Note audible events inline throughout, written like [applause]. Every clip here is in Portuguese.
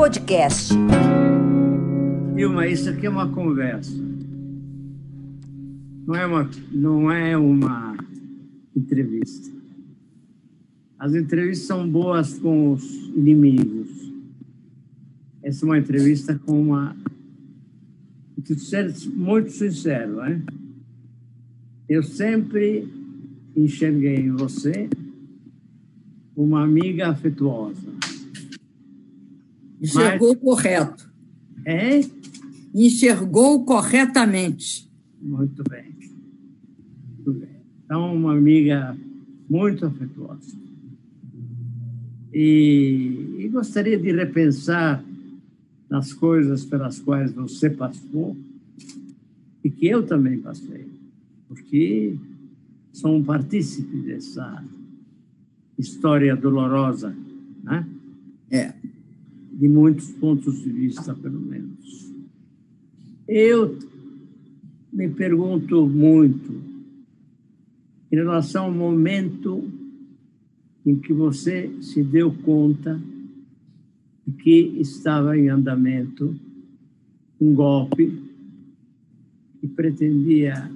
Podcast. Vilma, isso aqui é uma conversa. Não é uma, não é uma entrevista. As entrevistas são boas com os inimigos. Essa é uma entrevista com uma. Muito sincero, né? Eu sempre enxerguei em você uma amiga afetuosa. Enxergou Mas... correto. É? Enxergou corretamente. Muito bem. Muito bem. Então, uma amiga muito afetuosa. E, e gostaria de repensar nas coisas pelas quais você passou e que eu também passei, porque sou um partícipe dessa história dolorosa, né? É. De muitos pontos de vista, pelo menos. Eu me pergunto muito em relação ao momento em que você se deu conta de que estava em andamento um golpe que pretendia,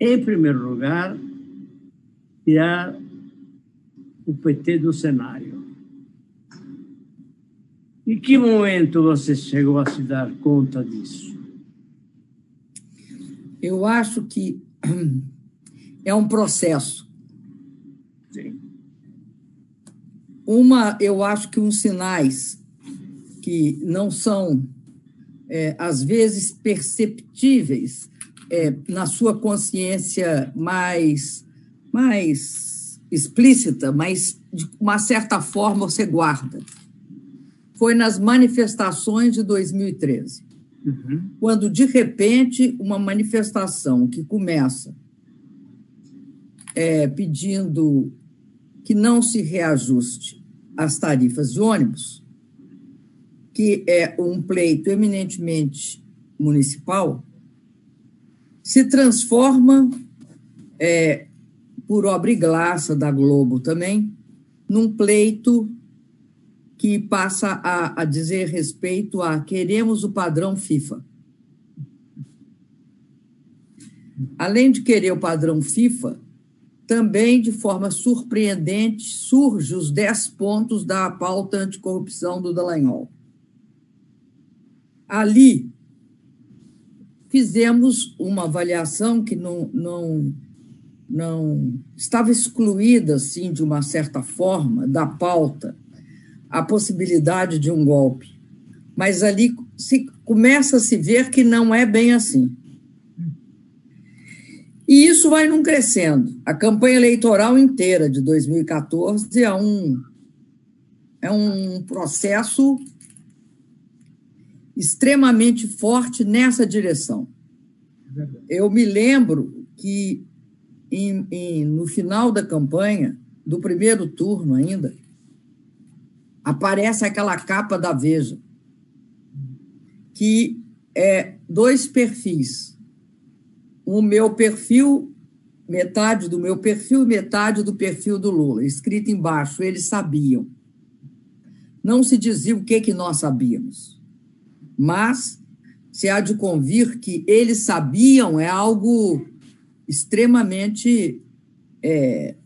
em primeiro lugar, tirar o PT do cenário. Em que momento você chegou a se dar conta disso? Eu acho que é um processo. Sim. Uma, eu acho que uns sinais que não são, é, às vezes, perceptíveis é, na sua consciência mais, mais explícita, mas de uma certa forma você guarda. Foi nas manifestações de 2013. Uhum. Quando, de repente, uma manifestação que começa é, pedindo que não se reajuste as tarifas de ônibus, que é um pleito eminentemente municipal, se transforma, é, por obra e graça da Globo também, num pleito que passa a, a dizer respeito a queremos o padrão FIFA. Além de querer o padrão FIFA, também, de forma surpreendente, surge os 10 pontos da pauta anticorrupção do Dallagnol. Ali, fizemos uma avaliação que não, não, não estava excluída, assim, de uma certa forma, da pauta, a possibilidade de um golpe. Mas ali se começa a se ver que não é bem assim. E isso vai num crescendo. A campanha eleitoral inteira de 2014 é um, é um processo extremamente forte nessa direção. Eu me lembro que em, em, no final da campanha, do primeiro turno ainda, aparece aquela capa da Veja, que é dois perfis o meu perfil, metade do meu perfil metade do perfil do Lula, escrito embaixo, eles sabiam. Não se dizia o que, que nós sabíamos, mas se há de convir que eles sabiam é algo extremamente é,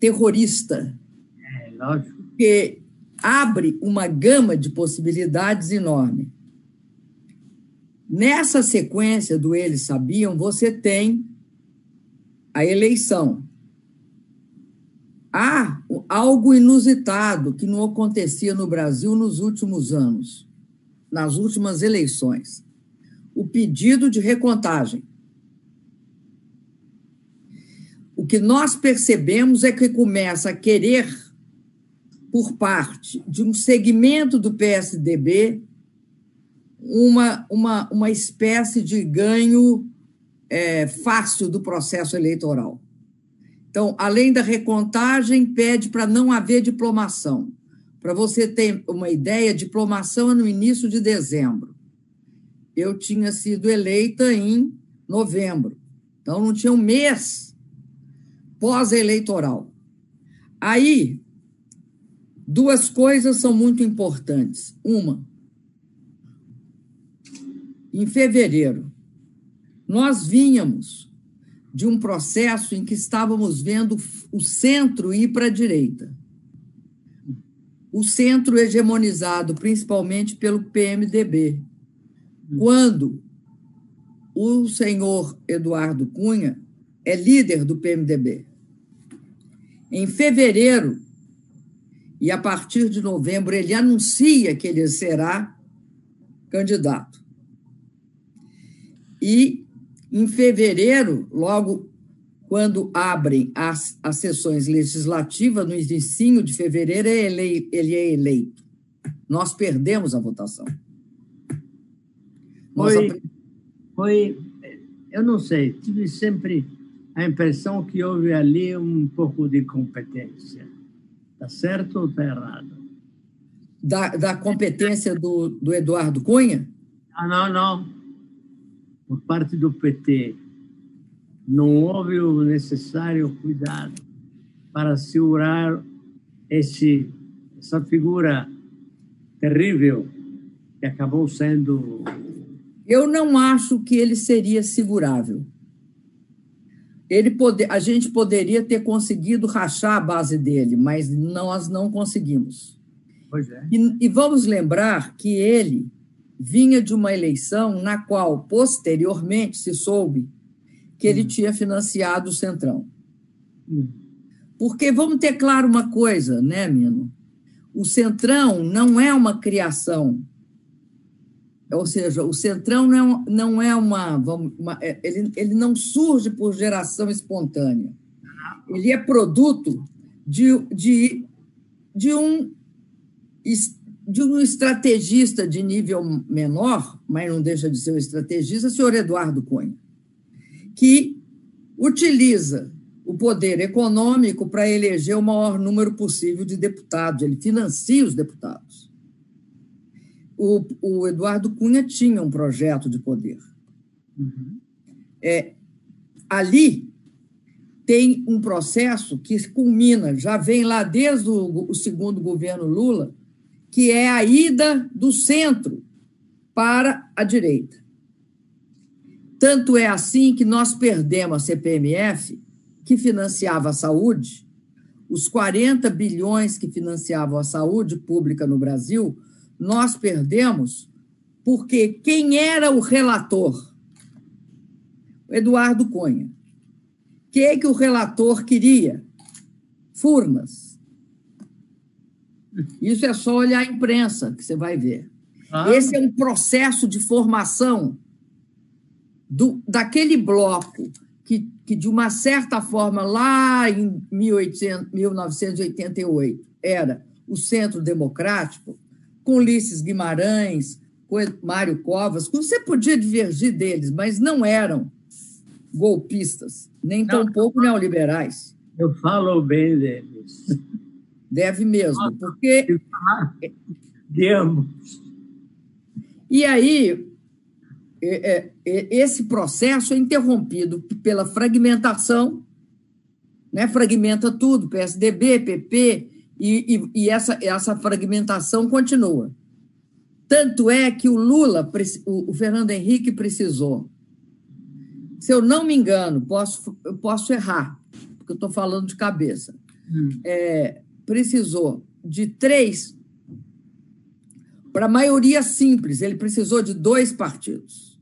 terrorista. É, lógico. Que abre uma gama de possibilidades enorme. Nessa sequência do Eles Sabiam, você tem a eleição. Há algo inusitado que não acontecia no Brasil nos últimos anos, nas últimas eleições: o pedido de recontagem. O que nós percebemos é que começa a querer, por parte de um segmento do PSDB, uma, uma, uma espécie de ganho é, fácil do processo eleitoral. Então, além da recontagem, pede para não haver diplomação. Para você ter uma ideia, diplomação é no início de dezembro. Eu tinha sido eleita em novembro, então não tinha um mês pós-eleitoral. Aí, Duas coisas são muito importantes. Uma, em fevereiro, nós vínhamos de um processo em que estávamos vendo o centro ir para a direita. O centro hegemonizado principalmente pelo PMDB. Quando o senhor Eduardo Cunha é líder do PMDB. Em fevereiro, e a partir de novembro, ele anuncia que ele será candidato. E em fevereiro, logo quando abrem as, as sessões legislativas, no início de fevereiro, ele, ele é eleito. Nós perdemos a votação. Foi, foi, eu não sei, tive sempre a impressão que houve ali um pouco de competência. Está certo ou está errado? Da, da competência do, do Eduardo Cunha? Ah, não, não. Por parte do PT, não houve o necessário cuidado para segurar esse, essa figura terrível que acabou sendo eu não acho que ele seria segurável. Ele pode, a gente poderia ter conseguido rachar a base dele, mas nós não conseguimos. Pois é. E, e vamos lembrar que ele vinha de uma eleição na qual, posteriormente, se soube que ele hum. tinha financiado o Centrão. Hum. Porque vamos ter claro uma coisa, né, Mino? O Centrão não é uma criação ou seja, o Centrão não é, não é uma, uma é, ele, ele não surge por geração espontânea. Ele é produto de, de, de, um, de um estrategista de nível menor, mas não deixa de ser um estrategista, o senhor Eduardo Cunha, que utiliza o poder econômico para eleger o maior número possível de deputados. Ele financia os deputados o, o Eduardo Cunha tinha um projeto de poder. Uhum. É, ali tem um processo que culmina, já vem lá desde o, o segundo governo Lula, que é a ida do centro para a direita. Tanto é assim que nós perdemos a CPMF, que financiava a saúde, os 40 bilhões que financiavam a saúde pública no Brasil nós perdemos porque quem era o relator? Eduardo Cunha. O que, é que o relator queria? Furnas. Isso é só olhar a imprensa que você vai ver. Ah. Esse é um processo de formação do, daquele bloco que, que, de uma certa forma, lá em 1800, 1988, era o Centro Democrático, com Ulisses Guimarães, com Mário Covas, você podia divergir deles, mas não eram golpistas, nem tampouco neoliberais. Eu falo bem deles. Deve mesmo, porque. De ambos. E aí, esse processo é interrompido pela fragmentação, né? fragmenta tudo, PSDB, PP, e, e, e essa, essa fragmentação continua. Tanto é que o Lula, o, o Fernando Henrique precisou. Se eu não me engano, posso, eu posso errar, porque eu estou falando de cabeça. Hum. É, precisou de três. Para a maioria simples, ele precisou de dois partidos.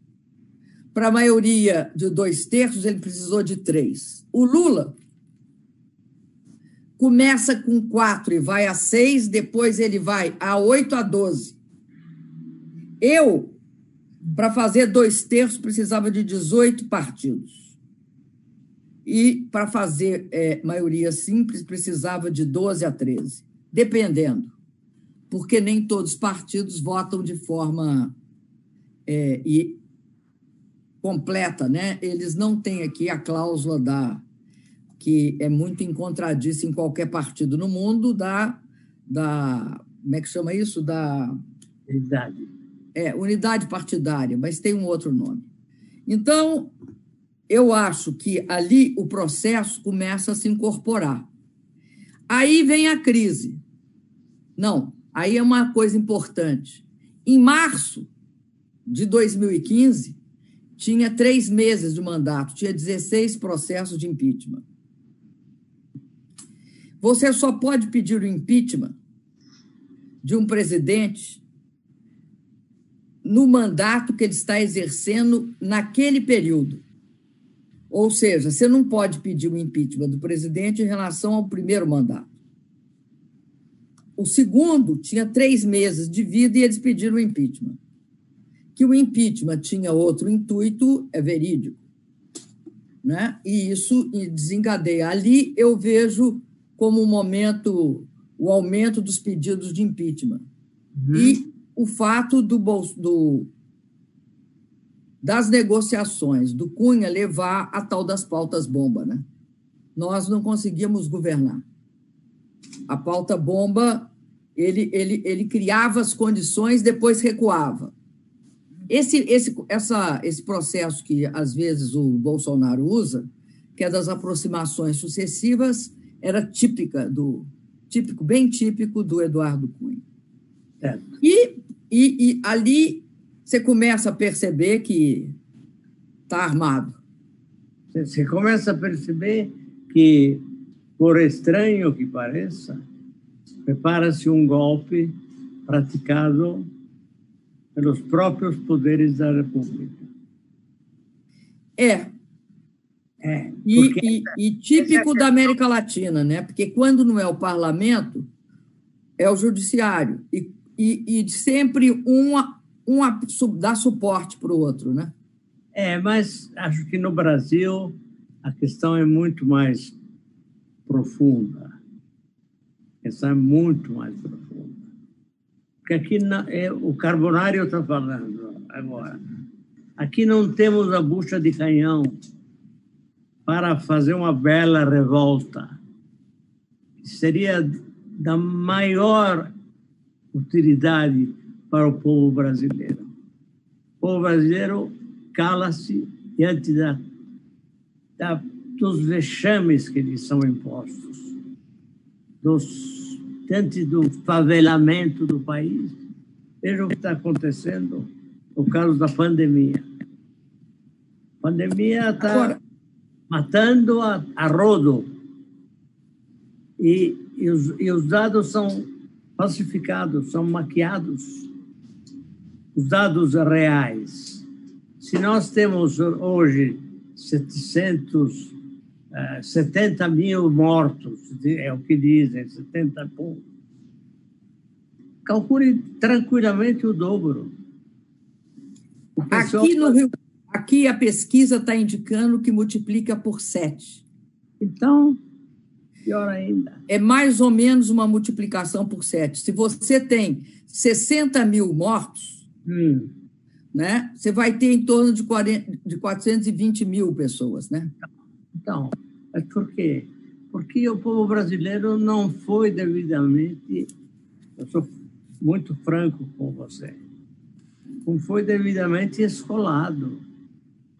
Para a maioria de dois terços, ele precisou de três. O Lula começa com quatro e vai a seis, depois ele vai a oito a doze. Eu, para fazer dois terços, precisava de 18 partidos. E para fazer é, maioria simples, precisava de 12 a 13, dependendo. Porque nem todos os partidos votam de forma é, e completa, né? Eles não têm aqui a cláusula da que é muito encontradiça em qualquer partido no mundo, da, da como é que chama isso? Da unidade. É, unidade partidária, mas tem um outro nome. Então, eu acho que ali o processo começa a se incorporar. Aí vem a crise. Não, aí é uma coisa importante. Em março de 2015, tinha três meses de mandato, tinha 16 processos de impeachment. Você só pode pedir o impeachment de um presidente no mandato que ele está exercendo naquele período. Ou seja, você não pode pedir o impeachment do presidente em relação ao primeiro mandato. O segundo tinha três meses de vida e eles pediram o impeachment. Que o impeachment tinha outro intuito é verídico. Né? E isso desencadeia. Ali eu vejo como um momento o aumento dos pedidos de impeachment. Uhum. E o fato do, do, das negociações do Cunha levar a tal das pautas bomba. Né? Nós não conseguimos governar. A pauta bomba, ele, ele, ele criava as condições, depois recuava. Esse, esse, essa, esse processo que, às vezes, o Bolsonaro usa, que é das aproximações sucessivas, era típica do típico, bem típico do Eduardo Cunha. É. E, e, e ali você começa a perceber que está armado. Você começa a perceber que, por estranho que pareça, prepara-se um golpe praticado pelos próprios poderes da República. É, é, e, e, e, típico da América Latina, né? Porque quando não é o parlamento, é o judiciário. E, e, e sempre um, um dá suporte para o outro, né? É, mas acho que no Brasil a questão é muito mais profunda. A questão é muito mais profunda. Porque aqui é, o Carbonário está falando agora. Aqui não temos a bucha de canhão para fazer uma bela revolta. Seria da maior utilidade para o povo brasileiro. O povo brasileiro cala-se diante da, da, dos vexames que lhes são impostos, dos, diante do favelamento do país. Veja o que está acontecendo no caso da pandemia. A pandemia está matando a, a rodo. E, e, os, e os dados são falsificados, são maquiados. Os dados reais. Se nós temos hoje 770 uh, mil mortos, é o que dizem, 70 pontos, calcule tranquilamente o dobro. O Aqui no Rio Aqui a pesquisa está indicando que multiplica por sete. Então, pior ainda. É mais ou menos uma multiplicação por sete. Se você tem 60 mil mortos, hum. né, você vai ter em torno de, 40, de 420 mil pessoas. Né? Então, mas por quê? Porque o povo brasileiro não foi devidamente. Eu sou muito franco com você. Não foi devidamente escolado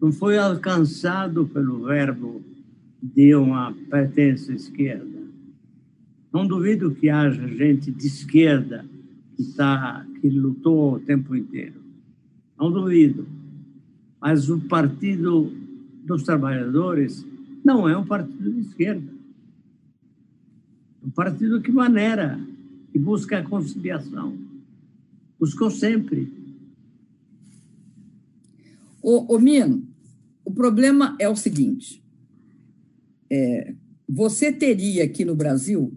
não foi alcançado pelo verbo de uma pertença esquerda. Não duvido que haja gente de esquerda que, tá, que lutou o tempo inteiro. Não duvido. Mas o Partido dos Trabalhadores não é um partido de esquerda. É um partido que maneira, que busca a conciliação. Buscou sempre. Ô, ô Mino, o problema é o seguinte: é, você teria aqui no Brasil,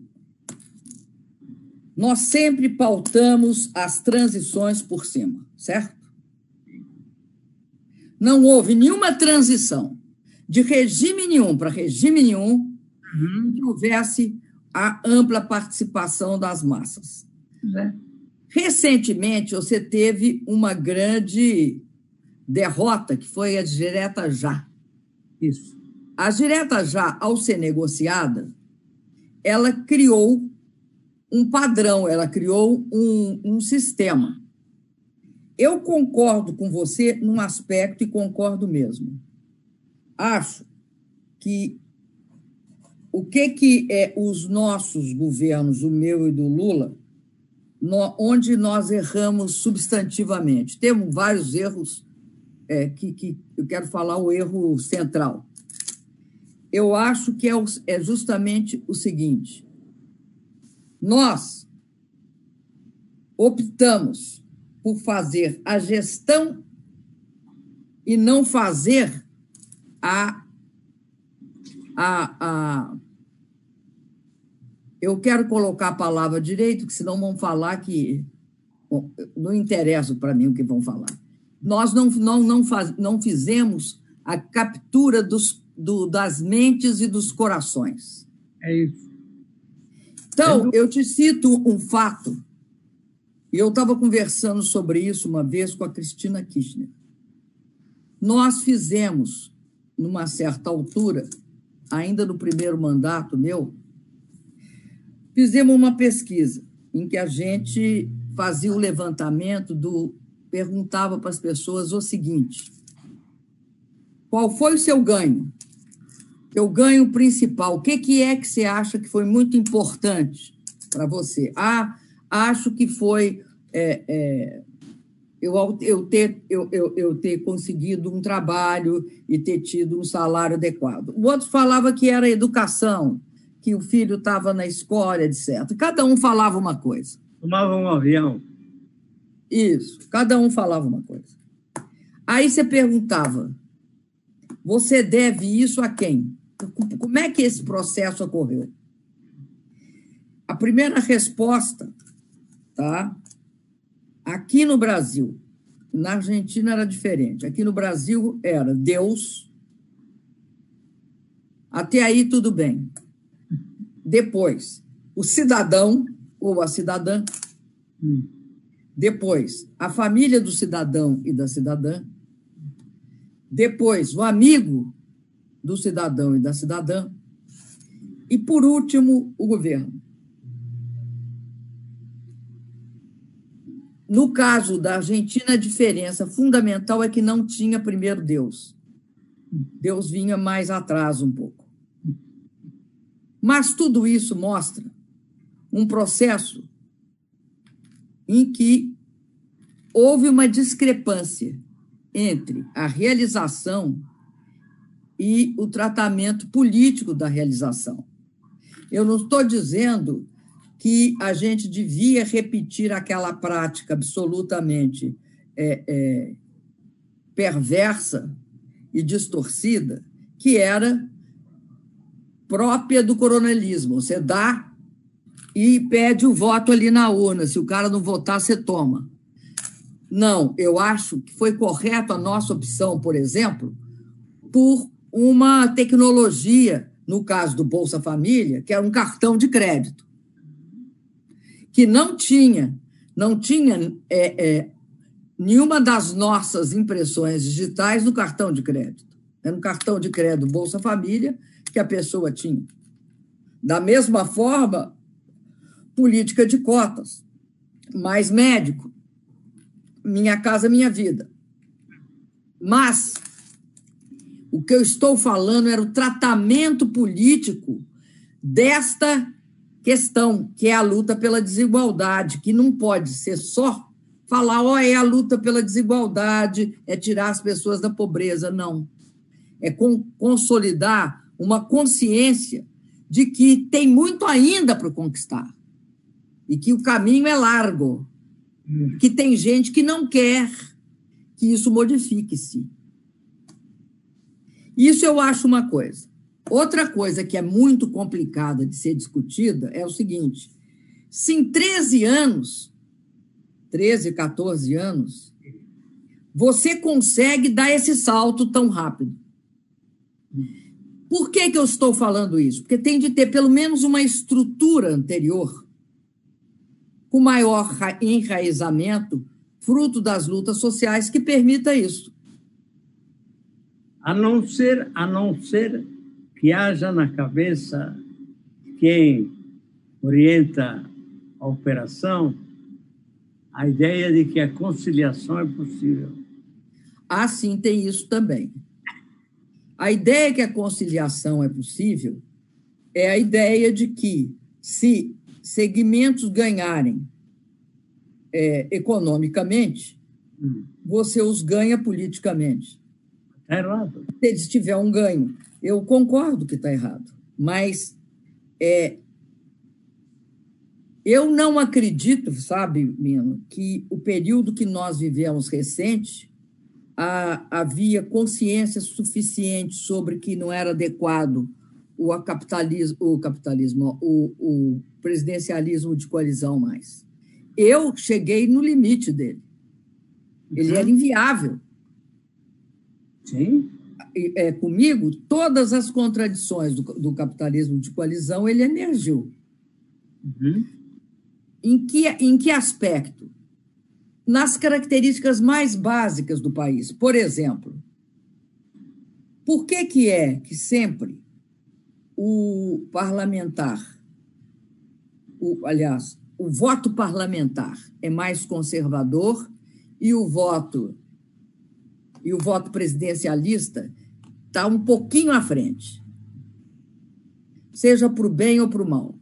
nós sempre pautamos as transições por cima, certo? Não houve nenhuma transição de regime nenhum para regime nenhum uhum. que houvesse a ampla participação das massas. É. Recentemente, você teve uma grande derrota, que foi a direta já. Isso. A direta já, ao ser negociada, ela criou um padrão, ela criou um, um sistema. Eu concordo com você num aspecto e concordo mesmo. Acho que o que, que é os nossos governos, o meu e do Lula, onde nós erramos substantivamente. Temos vários erros é, que, que eu quero falar o erro central. Eu acho que é, o, é justamente o seguinte: nós optamos por fazer a gestão e não fazer a, a, a eu quero colocar a palavra direito, que senão vão falar que bom, não interessa para mim o que vão falar. Nós não, não, não, faz, não fizemos a captura dos, do, das mentes e dos corações. É isso. Então, eu te cito um fato, e eu estava conversando sobre isso uma vez com a Cristina Kirchner. Nós fizemos, numa certa altura, ainda no primeiro mandato meu, Fizemos uma pesquisa em que a gente fazia o levantamento do perguntava para as pessoas o seguinte: qual foi o seu ganho? O ganho principal, o que, que é que você acha que foi muito importante para você? Ah, acho que foi é, é, eu, eu, ter, eu, eu, eu ter conseguido um trabalho e ter tido um salário adequado. O outro falava que era educação, que o filho estava na escola, etc. Cada um falava uma coisa. Tomava um avião. Isso, cada um falava uma coisa. Aí você perguntava: você deve isso a quem? Como é que esse processo ocorreu? A primeira resposta, tá? Aqui no Brasil, na Argentina era diferente. Aqui no Brasil era Deus. Até aí tudo bem. Depois, o cidadão ou a cidadã. Hum. Depois, a família do cidadão e da cidadã. Depois, o amigo do cidadão e da cidadã. E, por último, o governo. No caso da Argentina, a diferença fundamental é que não tinha primeiro Deus. Deus vinha mais atrás um pouco. Mas tudo isso mostra um processo em que houve uma discrepância entre a realização e o tratamento político da realização. Eu não estou dizendo que a gente devia repetir aquela prática absolutamente é, é, perversa e distorcida que era própria do coronelismo. Você dá e pede o voto ali na urna. Se o cara não votar, você toma. Não, eu acho que foi correto a nossa opção, por exemplo, por uma tecnologia, no caso do Bolsa Família, que era um cartão de crédito, que não tinha, não tinha é, é, nenhuma das nossas impressões digitais no cartão de crédito. Era um cartão de crédito Bolsa Família que a pessoa tinha. Da mesma forma, política de cotas, mais médico, minha casa, minha vida. Mas o que eu estou falando era o tratamento político desta questão, que é a luta pela desigualdade, que não pode ser só falar, ó, oh, é a luta pela desigualdade, é tirar as pessoas da pobreza. Não. É consolidar uma consciência de que tem muito ainda para conquistar e que o caminho é largo, hum. que tem gente que não quer que isso modifique-se. Isso eu acho uma coisa. Outra coisa que é muito complicada de ser discutida é o seguinte: se em 13 anos, 13, 14 anos, você consegue dar esse salto tão rápido. Por que, que eu estou falando isso? Porque tem de ter pelo menos uma estrutura anterior com maior enraizamento, fruto das lutas sociais, que permita isso. A não ser, a não ser que haja na cabeça quem orienta a operação a ideia de que a conciliação é possível. Ah, sim, tem isso também. A ideia que a conciliação é possível é a ideia de que, se segmentos ganharem é, economicamente, hum. você os ganha politicamente. Está errado. Se eles tiver um ganho. Eu concordo que está errado, mas é, eu não acredito, sabe, Mino, que o período que nós vivemos recente a, havia consciência suficiente sobre que não era adequado o capitalismo, o, capitalismo o, o presidencialismo de coalizão mais. Eu cheguei no limite dele. Ele uhum. era inviável. Sim. É, comigo, todas as contradições do, do capitalismo de coalizão ele emergiu. Uhum. Em, que, em que aspecto? Nas características mais básicas do país. Por exemplo, por que, que é que sempre o parlamentar, o, aliás, o voto parlamentar é mais conservador e o voto e o voto presidencialista está um pouquinho à frente. Seja para o bem ou para o mal.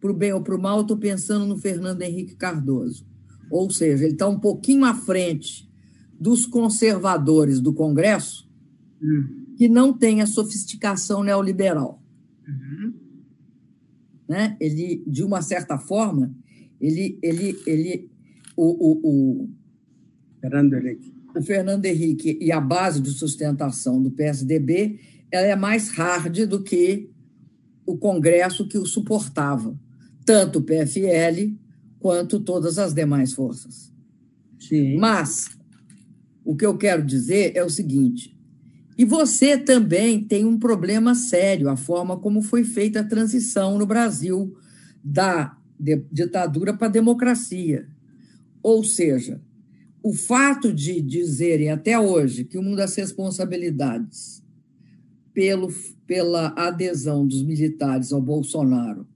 Para o bem ou para o mal, estou pensando no Fernando Henrique Cardoso. Ou seja, ele está um pouquinho à frente dos conservadores do Congresso, hum que não tem a sofisticação neoliberal. Uhum. Né? Ele, de uma certa forma, ele, ele, ele, o, o, o, Fernando Henrique. o Fernando Henrique e a base de sustentação do PSDB ela é mais hard do que o Congresso que o suportava, tanto o PFL quanto todas as demais forças. Sim. Mas o que eu quero dizer é o seguinte: e você também tem um problema sério, a forma como foi feita a transição no Brasil da ditadura para a democracia. Ou seja, o fato de dizerem até hoje que uma das responsabilidades pelo, pela adesão dos militares ao Bolsonaro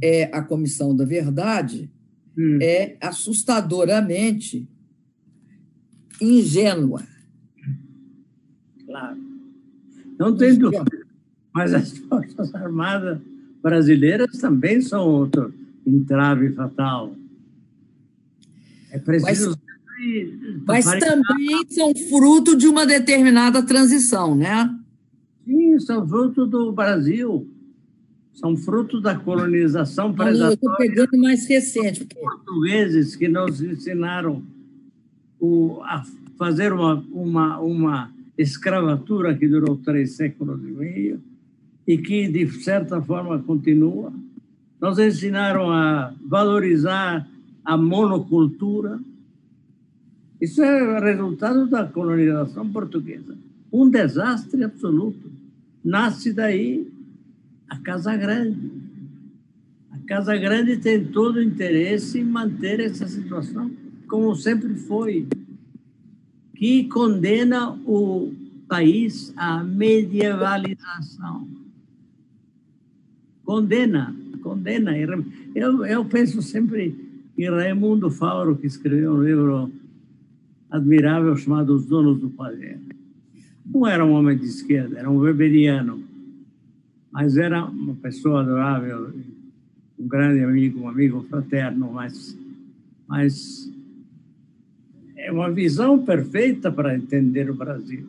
é a Comissão da Verdade hum. é assustadoramente ingênua claro. Não tem dúvida. Mas as [laughs] Forças Armadas brasileiras também são outro entrave fatal. É preciso. Mas, mas também são fruto de uma determinada transição, né? Sim, são fruto do Brasil. São fruto da colonização predatória. Eu estou pegando mais recente. Porque... Portugueses que nos ensinaram o, a fazer uma, uma, uma escravatura que durou três séculos e meio e que, de certa forma, continua. Nos ensinaram a valorizar a monocultura. Isso é resultado da colonização portuguesa. Um desastre absoluto. Nasce daí a Casa Grande. A Casa Grande tem todo o interesse em manter essa situação como sempre foi que condena o país à medievalização. Condena, condena. Eu, eu penso sempre em Raimundo Fauro, que escreveu um livro admirável chamado Os Donos do Poder. Não era um homem de esquerda, era um weberiano, mas era uma pessoa adorável, um grande amigo, um amigo fraterno, mas, mas é uma visão perfeita para entender o Brasil.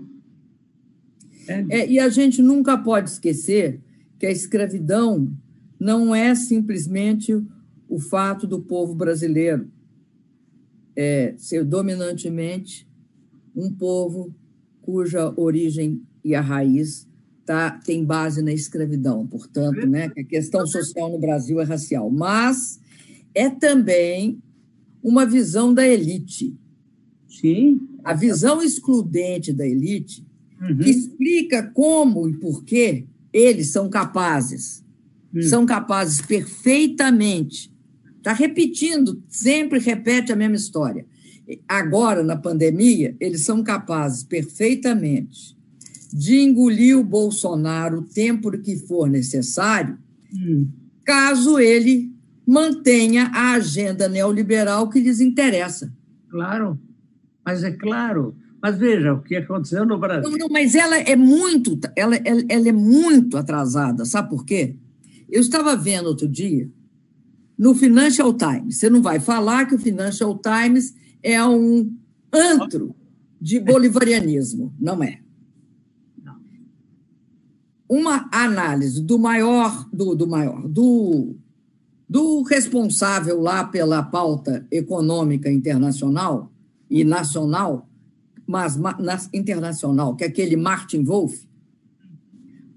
É. E a gente nunca pode esquecer que a escravidão não é simplesmente o fato do povo brasileiro é, ser dominantemente um povo cuja origem e a raiz tá, tem base na escravidão. Portanto, né, a questão social no Brasil é racial. Mas é também uma visão da elite Sim. A visão excludente da elite, uhum. que explica como e por que eles são capazes, uhum. são capazes perfeitamente. Está repetindo, sempre repete a mesma história. Agora, na pandemia, eles são capazes perfeitamente de engolir o Bolsonaro o tempo que for necessário, uhum. caso ele mantenha a agenda neoliberal que lhes interessa. Claro. Mas é claro, mas veja o que aconteceu no Brasil. Não, não, mas ela é muito, ela, ela, ela, é muito atrasada, sabe por quê? Eu estava vendo outro dia no Financial Times. Você não vai falar que o Financial Times é um antro de bolivarianismo. Não é. Uma análise do maior, do, do maior, do, do responsável lá pela pauta econômica internacional e nacional, mas internacional, que é aquele Martin Wolf,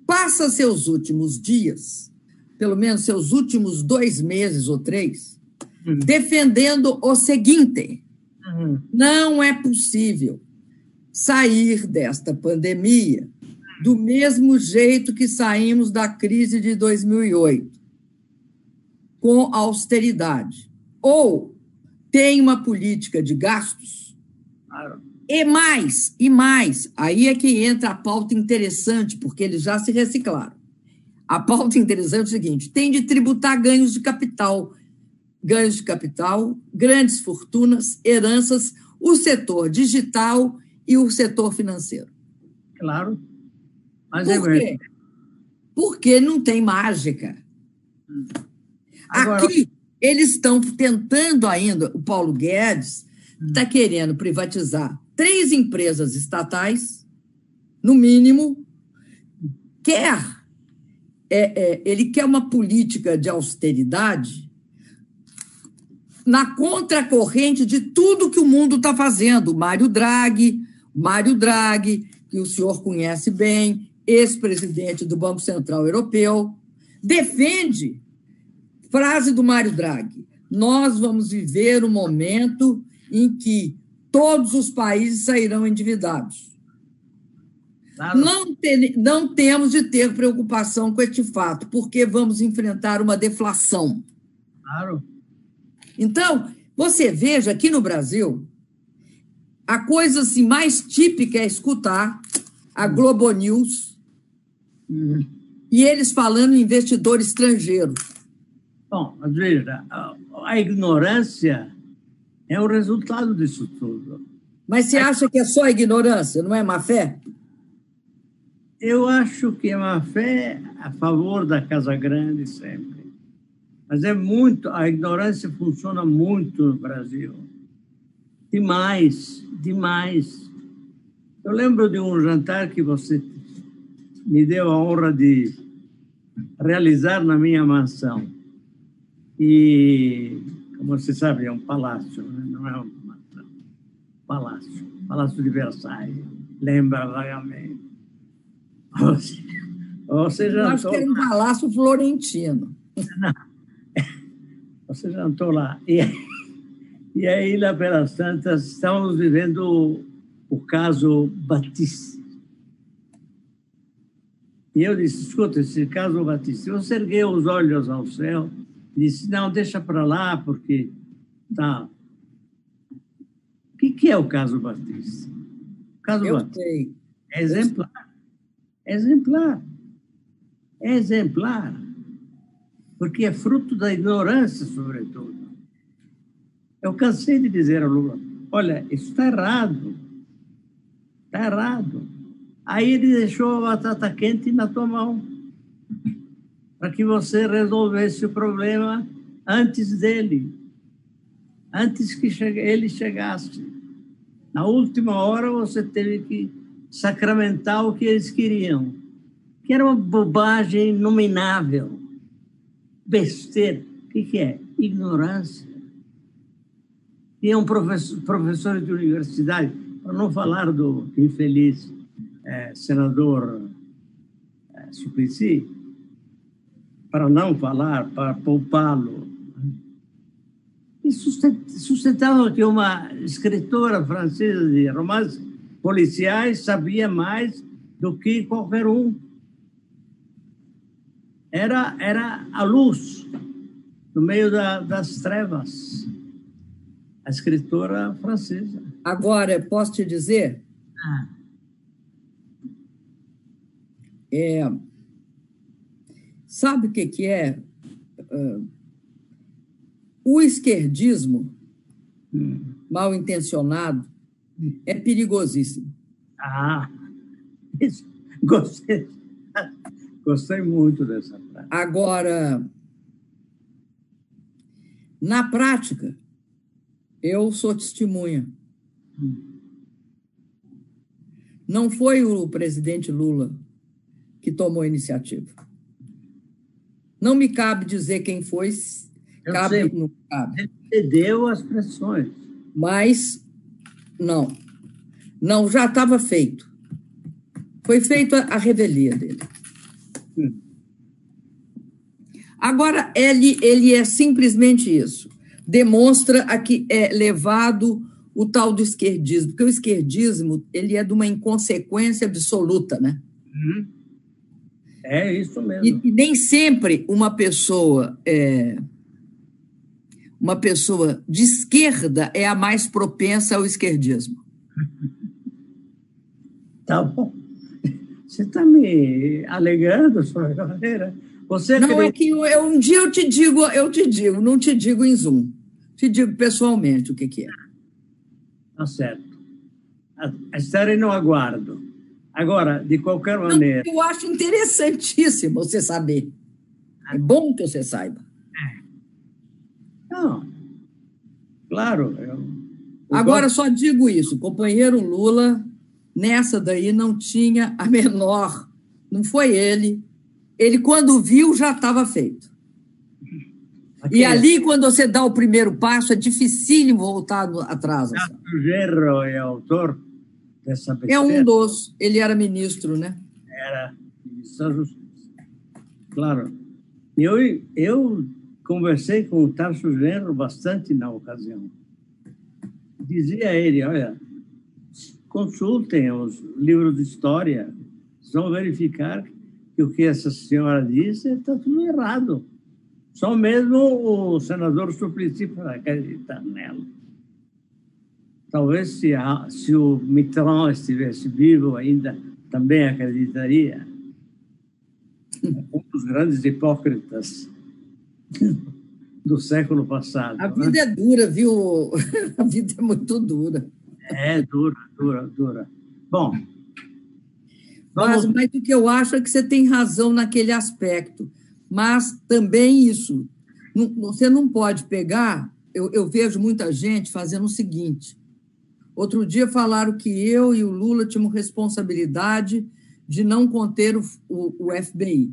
passa seus últimos dias, pelo menos seus últimos dois meses ou três, uhum. defendendo o seguinte: uhum. não é possível sair desta pandemia do mesmo jeito que saímos da crise de 2008, com austeridade. Ou tem uma política de gastos e mais, e mais. Aí é que entra a pauta interessante, porque eles já se reciclaram. A pauta interessante é o seguinte: tem de tributar ganhos de capital, ganhos de capital, grandes fortunas, heranças, o setor digital e o setor financeiro. Claro. Mas Por é quê? Porque não tem mágica. Agora... Aqui, eles estão tentando ainda, o Paulo Guedes está querendo privatizar três empresas estatais, no mínimo, quer. É, é, ele quer uma política de austeridade na contracorrente de tudo que o mundo está fazendo. Mário Draghi, Mário Draghi, que o senhor conhece bem, ex-presidente do Banco Central Europeu, defende frase do Mário Draghi: nós vamos viver um momento em que todos os países sairão endividados. Claro. Não, te, não temos de ter preocupação com este fato, porque vamos enfrentar uma deflação. Claro. Então, você veja aqui no Brasil, a coisa assim, mais típica é escutar a Globo News uhum. e eles falando em investidor estrangeiro. Bom, veja, a, a ignorância é o resultado disso tudo. Mas você acha que é só ignorância, não é má fé? Eu acho que é má fé a favor da Casa Grande sempre. Mas é muito, a ignorância funciona muito no Brasil. Demais, demais. Eu lembro de um jantar que você me deu a honra de realizar na minha mansão. E como você sabe, é um palácio, né? não é um palácio. Palácio de Versailles, lembra vagamente. [laughs] Ou seja, Eu acho que era um palácio florentino. Não. Você jantou lá. E, e aí, lá pelas tantas, estamos vivendo o, caso Batiste. E eu disse, escuta, esse caso Batiste, você ergueu os olhos ao céu disse, não, deixa para lá, porque tá. O que, que é o caso Batista? O caso Eu Batista sei. é exemplar. É exemplar. É exemplar. Porque é fruto da ignorância, sobretudo. Eu cansei de dizer ao Lula, olha, isso está errado. Está errado. Aí ele deixou a batata quente na tua mão para que você resolvesse o problema antes dele, antes que ele chegasse. Na última hora, você teve que sacramentar o que eles queriam, que era uma bobagem inominável, besteira. O que, é? Ignorância. E é um professor, professor de universidade, para não falar do infeliz é, senador é, Suplicy, para não falar, para poupá-lo. E sustentava que uma escritora francesa de romances policiais sabia mais do que qualquer um. Era, era a luz no meio da, das trevas. A escritora francesa. Agora, posso te dizer? Ah. É, Sabe o que, que é? Uh, o esquerdismo hum. mal intencionado é perigosíssimo. Ah, isso. Gostei. Gostei muito dessa frase. Agora, Na prática, eu sou testemunha. Não foi o presidente Lula que tomou a iniciativa. Não me cabe dizer quem foi, Eu cabe, sei. não cabe. Ele cedeu às pressões. Mas não, não, já estava feito. Foi feita a revelia dele. Hum. Agora, ele, ele é simplesmente isso. Demonstra a que é levado o tal do esquerdismo, porque o esquerdismo ele é de uma inconsequência absoluta, né? Uhum. É isso mesmo. E, e nem sempre uma pessoa é, uma pessoa de esquerda é a mais propensa ao esquerdismo. [laughs] Tá bom. Você está me alegando, Sra. Carreira? Você Não é acredita- que eu, eu- um dia eu te digo, eu te digo, não te digo em Zoom, te digo pessoalmente o que, que é. Tá certo. Estarei no aguardo. Agora, de qualquer maneira, eu acho interessantíssimo você saber. É bom que você saiba. não. Claro. Eu, Agora, gosto- só digo isso: companheiro Lula, nessa daí, não tinha a menor. Não foi ele. Ele, quando viu, já estava feito. aqui E ali, quando você dá o primeiro passo, é dificílimo voltar atrás. assim. O Gerro é autor É um dos. Ele era ministro, né? Era ministro da Justiça. Claro. Eu, eu conversei com o Tarso Genro bastante na ocasião. Dizia a ele, olha, consultem os livros de história, vocês vão verificar que o que essa senhora disse está tudo errado. Só mesmo o senador Suplicy para acreditar nela. Talvez se, a, se o Mitterrand estivesse vivo ainda, também acreditaria. Um dos grandes hipócritas do século passado. A né? vida é dura, viu? [laughs] A vida é muito dura. É dura, dura, dura. Bom, Mas, vamos, mas o que eu acho é que você tem razão naquele aspecto. Mas também isso, você não pode pegar. Eu, eu vejo muita gente fazendo o seguinte. Outro dia falaram que eu e o Lula tínhamos responsabilidade de não conter o, o- o FBI.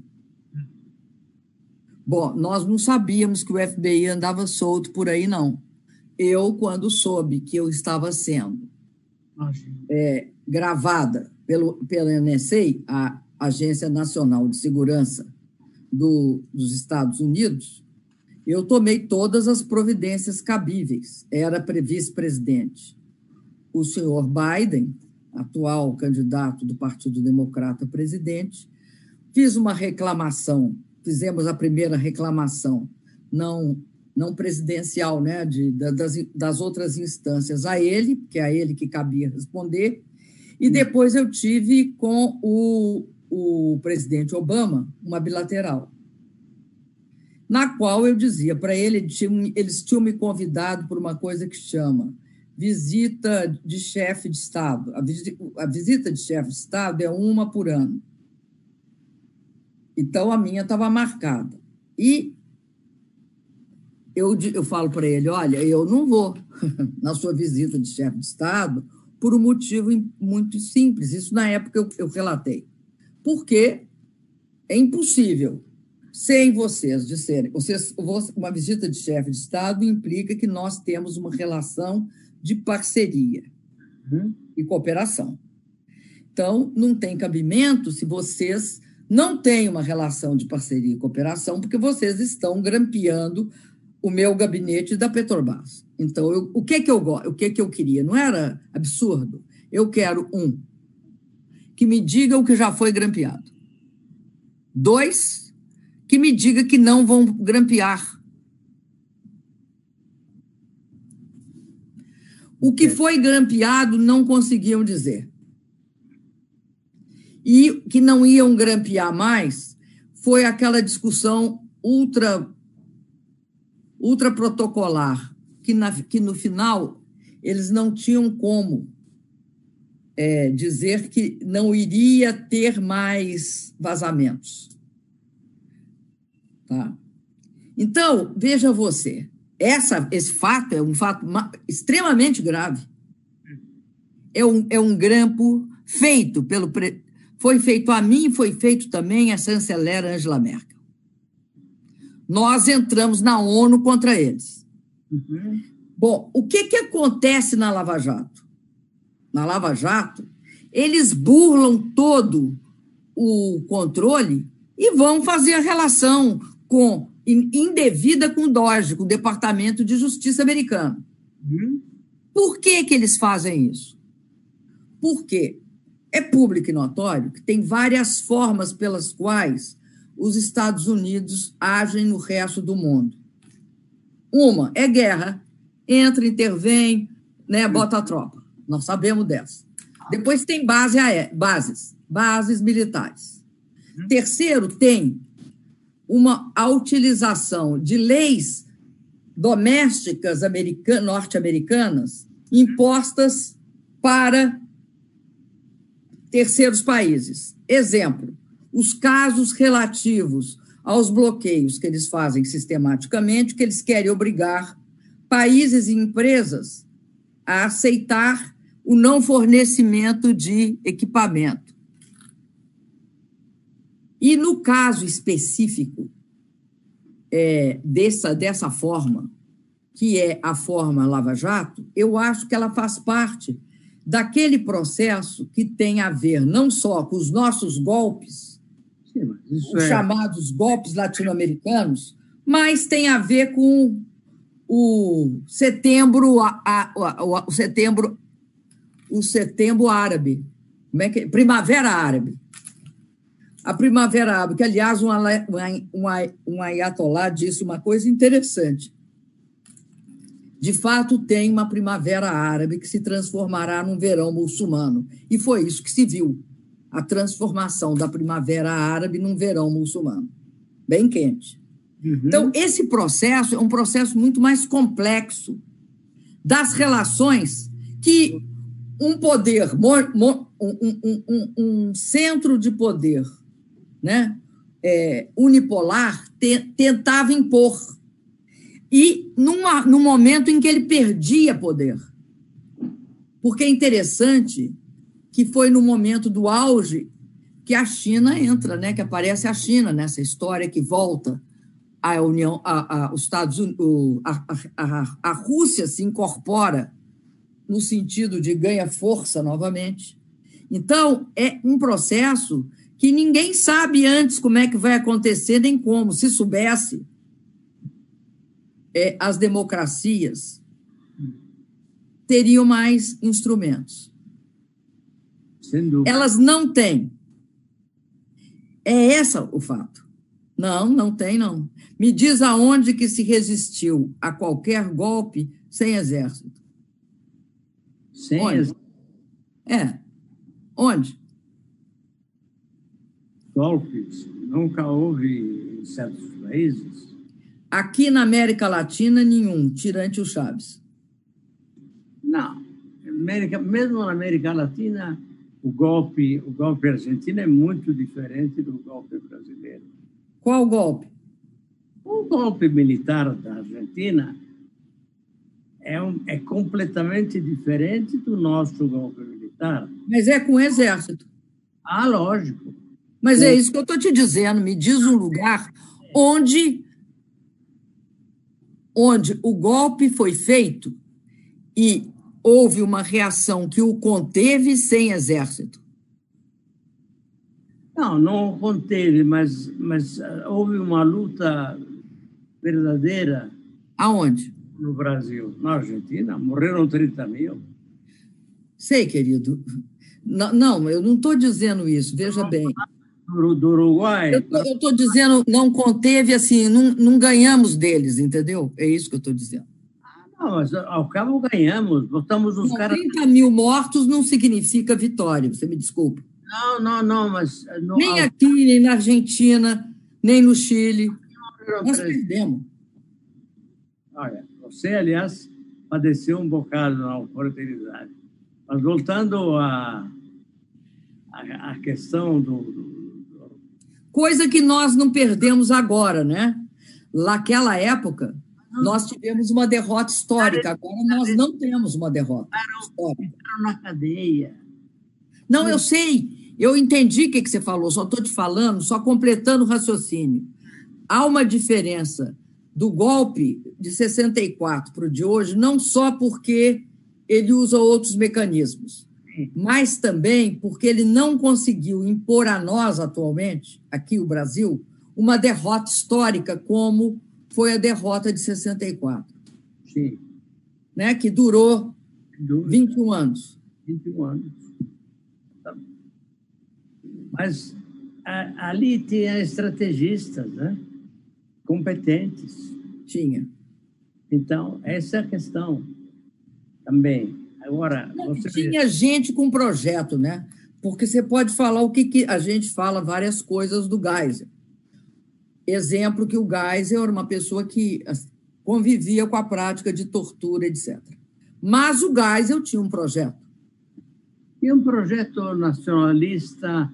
Bom, nós não sabíamos que o FBI andava solto por aí, não. Eu, quando soube que eu estava sendo é, gravada pelo, pela NSA, a Agência Nacional de Segurança do, dos Estados Unidos, eu tomei todas as providências cabíveis. Era pre- vice-presidente o senhor Biden, atual candidato do Partido Democrata presidente, fiz uma reclamação, fizemos a primeira reclamação, não não presidencial, né, de, da- das, das outras instâncias a ele, que é a ele que cabia responder, e depois eu tive com o, o presidente Obama uma bilateral, na qual eu dizia para ele, eles tinham me convidado por uma coisa que chama visita de chefe de Estado. A, visi- a visita de chefe de Estado é uma por ano. Então, a minha estava marcada. E eu, eu falo para ele: olha, eu não vou [laughs] na sua visita de chefe de Estado por um motivo muito simples. Isso na época eu, eu relatei. Porque é impossível, sem vocês disserem. Vocês, vo- uma visita de chefe de Estado implica que nós temos uma relação de parceria Uhum. e cooperação. Então, não tem cabimento se vocês não têm uma relação de parceria e cooperação, porque vocês estão grampeando o meu gabinete da Petrobras. Então, eu- o que que eu o que que eu queria? Não era absurdo. Eu quero um que me diga o que já foi grampeado. Dois, que me diga que não vão grampear. O que foi grampeado não conseguiam dizer. E que não iam grampear mais foi aquela discussão ultra ultra protocolar, que, na, que no final eles não tinham como é, dizer que não iria ter mais vazamentos. Tá? Então, veja você, essa, esse fato é um fato extremamente grave. É um, é um grampo feito pelo. Foi feito a mim e foi feito também a chanceler Angela Merkel. Nós entramos na ONU contra eles. Uhum. Bom, o que, que acontece na Lava Jato? Na Lava Jato, eles burlam todo o controle e vão fazer a relação com indevida com o DOJ, com o Departamento de Justiça americano. Uhum. Por que, que eles fazem isso? Porque é público e notório que tem várias formas pelas quais os Estados Unidos agem no resto do mundo. Uma é guerra, entra, intervém, né, bota a tropa. Nós sabemos dessa. Depois tem base bases, bases militares. Uhum. Terceiro, tem uma, a utilização de leis domésticas norte-americanas impostas para terceiros países. Exemplo, os casos relativos aos bloqueios que eles fazem sistematicamente, que eles querem obrigar países e empresas a aceitar o não fornecimento de equipamento. E no caso específico é, dessa, dessa forma, que é a forma Lava Jato, eu acho que ela faz parte daquele processo que tem a ver não só com os nossos golpes, Sim, os é... chamados golpes latino-americanos, mas tem a ver com o setembro, a, a, a, o setembro, o setembro árabe, como é que, primavera árabe, a Primavera Árabe, que, aliás, um, um, um ayatollah disse uma coisa interessante. De fato, tem uma primavera árabe que se transformará num verão muçulmano. E foi isso que se viu, a transformação da primavera árabe num verão muçulmano. Bem quente. Uhum. Então, esse processo é um processo muito mais complexo das relações que um poder, um, um, um, um centro de poder né, é, unipolar te, tentava impor. E numa, num momento em que ele perdia poder. Porque é interessante que foi no momento do auge que a China entra, né, que aparece a China nessa história que volta a União, a, a, os Estados Unidos, a, a, a Rússia se incorpora no sentido de ganha força novamente. Então, é um processo que ninguém sabe antes como é que vai acontecer, nem como. Se soubesse, é, as democracias teriam mais instrumentos. Elas não têm. É esse o fato. Não, não tem, não. Me diz aonde que se resistiu a qualquer golpe sem exército. Sem exército? É. Onde? Golpes nunca houve em certos países? Aqui na América Latina, nenhum, tirante o Chaves. Não. América, mesmo na América Latina, o golpe, o golpe argentino é muito diferente do golpe brasileiro. Qual golpe? O golpe militar da Argentina é, um, é completamente diferente do nosso golpe militar. Mas é com exército. Ah, lógico. Mas é isso que eu estou te dizendo. Me diz um lugar onde, onde o golpe foi feito e houve uma reação que o conteve sem exército. Não, não conteve, mas, mas ah, houve uma luta verdadeira. Aonde? No Brasil. Na Argentina, morreram 30 mil. Sei, querido. Não, não eu não estou dizendo isso, veja bem do Uruguai. Eu estou dizendo, não conteve assim, não, não ganhamos deles, entendeu? É isso que eu estou dizendo. Ah, não, mas ao cabo ganhamos, botamos os caras. 30 mil mortos não significa vitória, você me desculpa. Não, não, não, mas. No, nem aqui, nem na Argentina, nem no Chile. Nós perdemos. Olha, você, aliás, padeceu um bocado na fertilidade. Mas voltando à a, a, a, questão do, do coisa que nós não perdemos agora, né? Naquela época. nós tivemos uma derrota histórica, agora nós não temos uma derrota histórica. na cadeia. Não, eu sei, eu entendi o que você falou, só estou te falando, só completando o raciocínio. Há uma diferença do golpe de 64 para o de hoje, não só porque ele usa outros mecanismos, mas também porque ele não conseguiu impor a nós atualmente, aqui o Brasil, uma derrota histórica como foi a derrota de 64. Sim. Né, que durou 21 anos. 21 anos. Mas a, ali tinha estrategistas, né? competentes. Tinha. Então, essa é a questão também. Agora, você... Tinha gente com projeto, né? Porque você pode falar o que, que a gente fala, várias coisas do Geisel. Exemplo que o Geisel era uma pessoa que convivia com a prática de tortura, etc. Mas o Geisel tinha um projeto. Tinha um projeto nacionalista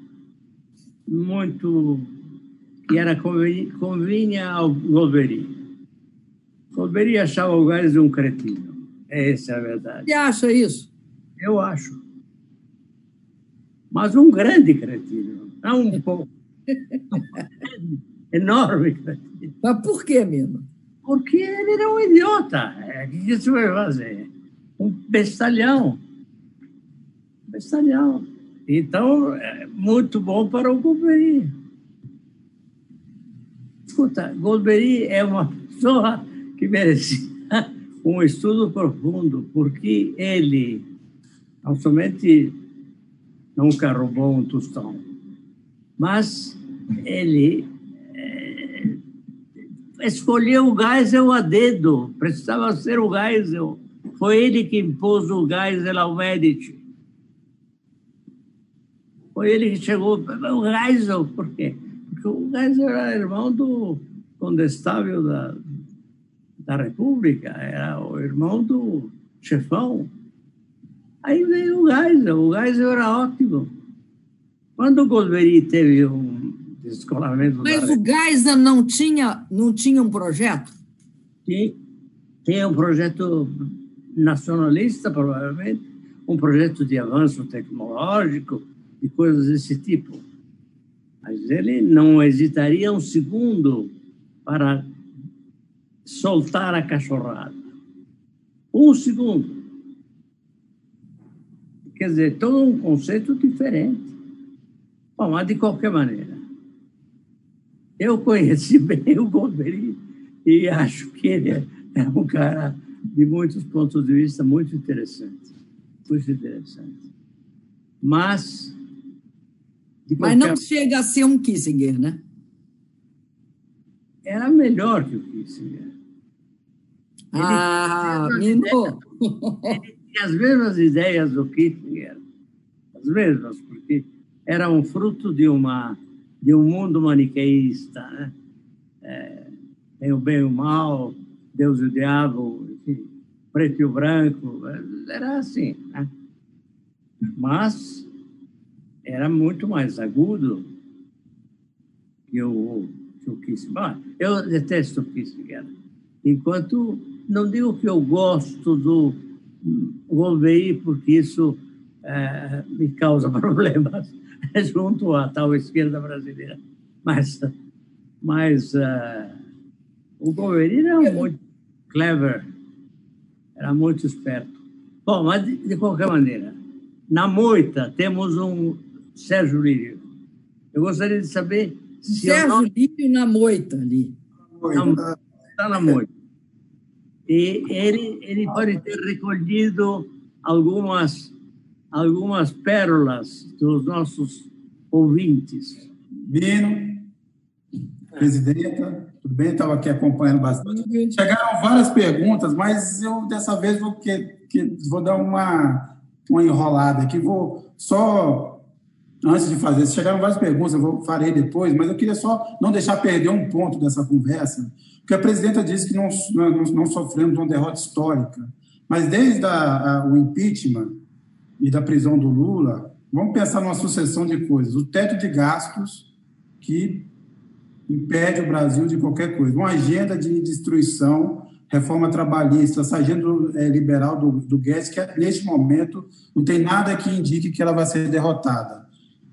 muito que era convinha ao Golbery. Golbery achava o Geisel um cretino. Essa é a verdade. Você acha isso? Eu acho. Mas um grande cretino, não um [laughs] pouco. enorme cretino. Mas por que, mesmo? Porque ele era um idiota. É, o que você vai fazer? Um bestalhão. Bestalhão. Então, é muito bom para o Golbery. Escuta, Golbery é uma pessoa que merecia um estudo profundo, porque ele não somente nunca roubou um tostão, mas ele é, escolheu o Geisel a dedo, precisava ser o Geisel. Foi ele que impôs o Geisel ao Medici. Foi ele que chegou, o Geisel, por quê? Porque o Geisel era irmão do condestável da, da República, era o irmão do chefão. Aí veio o Geisel, o Geisel era ótimo. Quando o Golbery teve um descolamento... Mas o Geisel não tinha, não tinha um projeto? Tinha, tinha um projeto nacionalista, provavelmente, um projeto de avanço tecnológico e coisas desse tipo. Mas ele não hesitaria um segundo para soltar a cachorrada. Um segundo. Quer dizer, todo um conceito diferente. Bom, mas de qualquer maneira, eu conheci [laughs] bem o Golbery e acho que ele é, é um cara, de muitos pontos de vista, muito interessante. Muito interessante. Mas. Mas não chega a ser um Kissinger, né? Era melhor que o Kissinger. Ah, Mino! Ele tinha as mesmas ideias do Kissinger, as mesmas, porque era um fruto de, uma, de um mundo maniqueísta. Né? É, tem o bem e o mal, Deus e o diabo, enfim, preto e o branco, era assim. Né? Mas era muito mais agudo que o, que o Kissinger. Eu detesto o Kissinger. Enquanto não digo que eu gosto do Wolverine, porque isso é, me causa [laughs] problemas junto à tal esquerda brasileira. Mas, mas uh, o Wolverine era muito clever, era muito esperto. Bom, mas de, de qualquer maneira, na moita temos um Sérgio Lírio. Eu gostaria de saber se. Sérgio não... Lírio na moita ali. Está na moita e ele, ele pode ter recolhido algumas, algumas pérolas dos nossos ouvintes. Bino, presidenta, tudo bem? Estava aqui acompanhando bastante. Chegaram várias perguntas, mas eu dessa vez vou, que, que, vou dar uma, uma enrolada aqui. Vou só, antes de fazer, chegaram várias perguntas, eu farei depois, mas eu queria só não deixar perder um ponto dessa conversa porque a presidenta disse que não, não, não sofremos uma derrota histórica. Mas desde a, a, o impeachment e da prisão do Lula, vamos pensar numa sucessão de coisas. O teto de gastos, que impede o Brasil de qualquer coisa. Uma agenda de destruição reforma trabalhista, essa agenda é, liberal do, do Guedes, que neste momento não tem nada que indique que ela vai ser derrotada.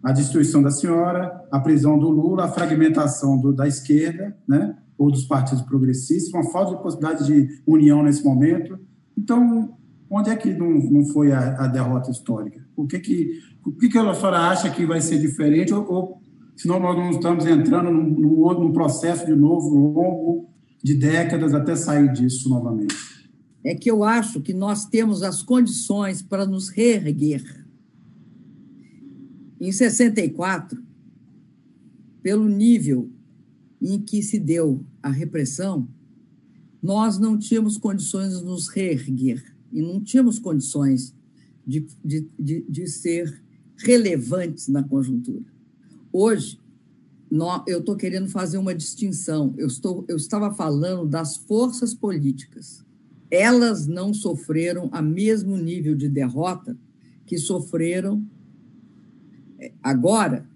A destruição da senhora, a prisão do Lula, a fragmentação do, da esquerda, né, ou dos partidos progressistas, uma falta de possibilidade de união nesse momento. Então, onde é que não, não foi a, a derrota histórica? O que que, o que que a senhora acha que vai ser diferente ou, ou senão nós não estamos entrando num, num, processo de novo longo de décadas até sair disso novamente. É que eu acho que nós temos as condições para nos reerguer. Em 64, pelo nível em que se deu a repressão, nós não tínhamos condições de nos reerguer e não tínhamos condições de, de, de, de ser relevantes na conjuntura. Hoje, eu estou querendo fazer uma distinção. Eu, estou, eu estava falando das forças políticas. Elas não sofreram a mesmo nível de derrota que sofreram agora,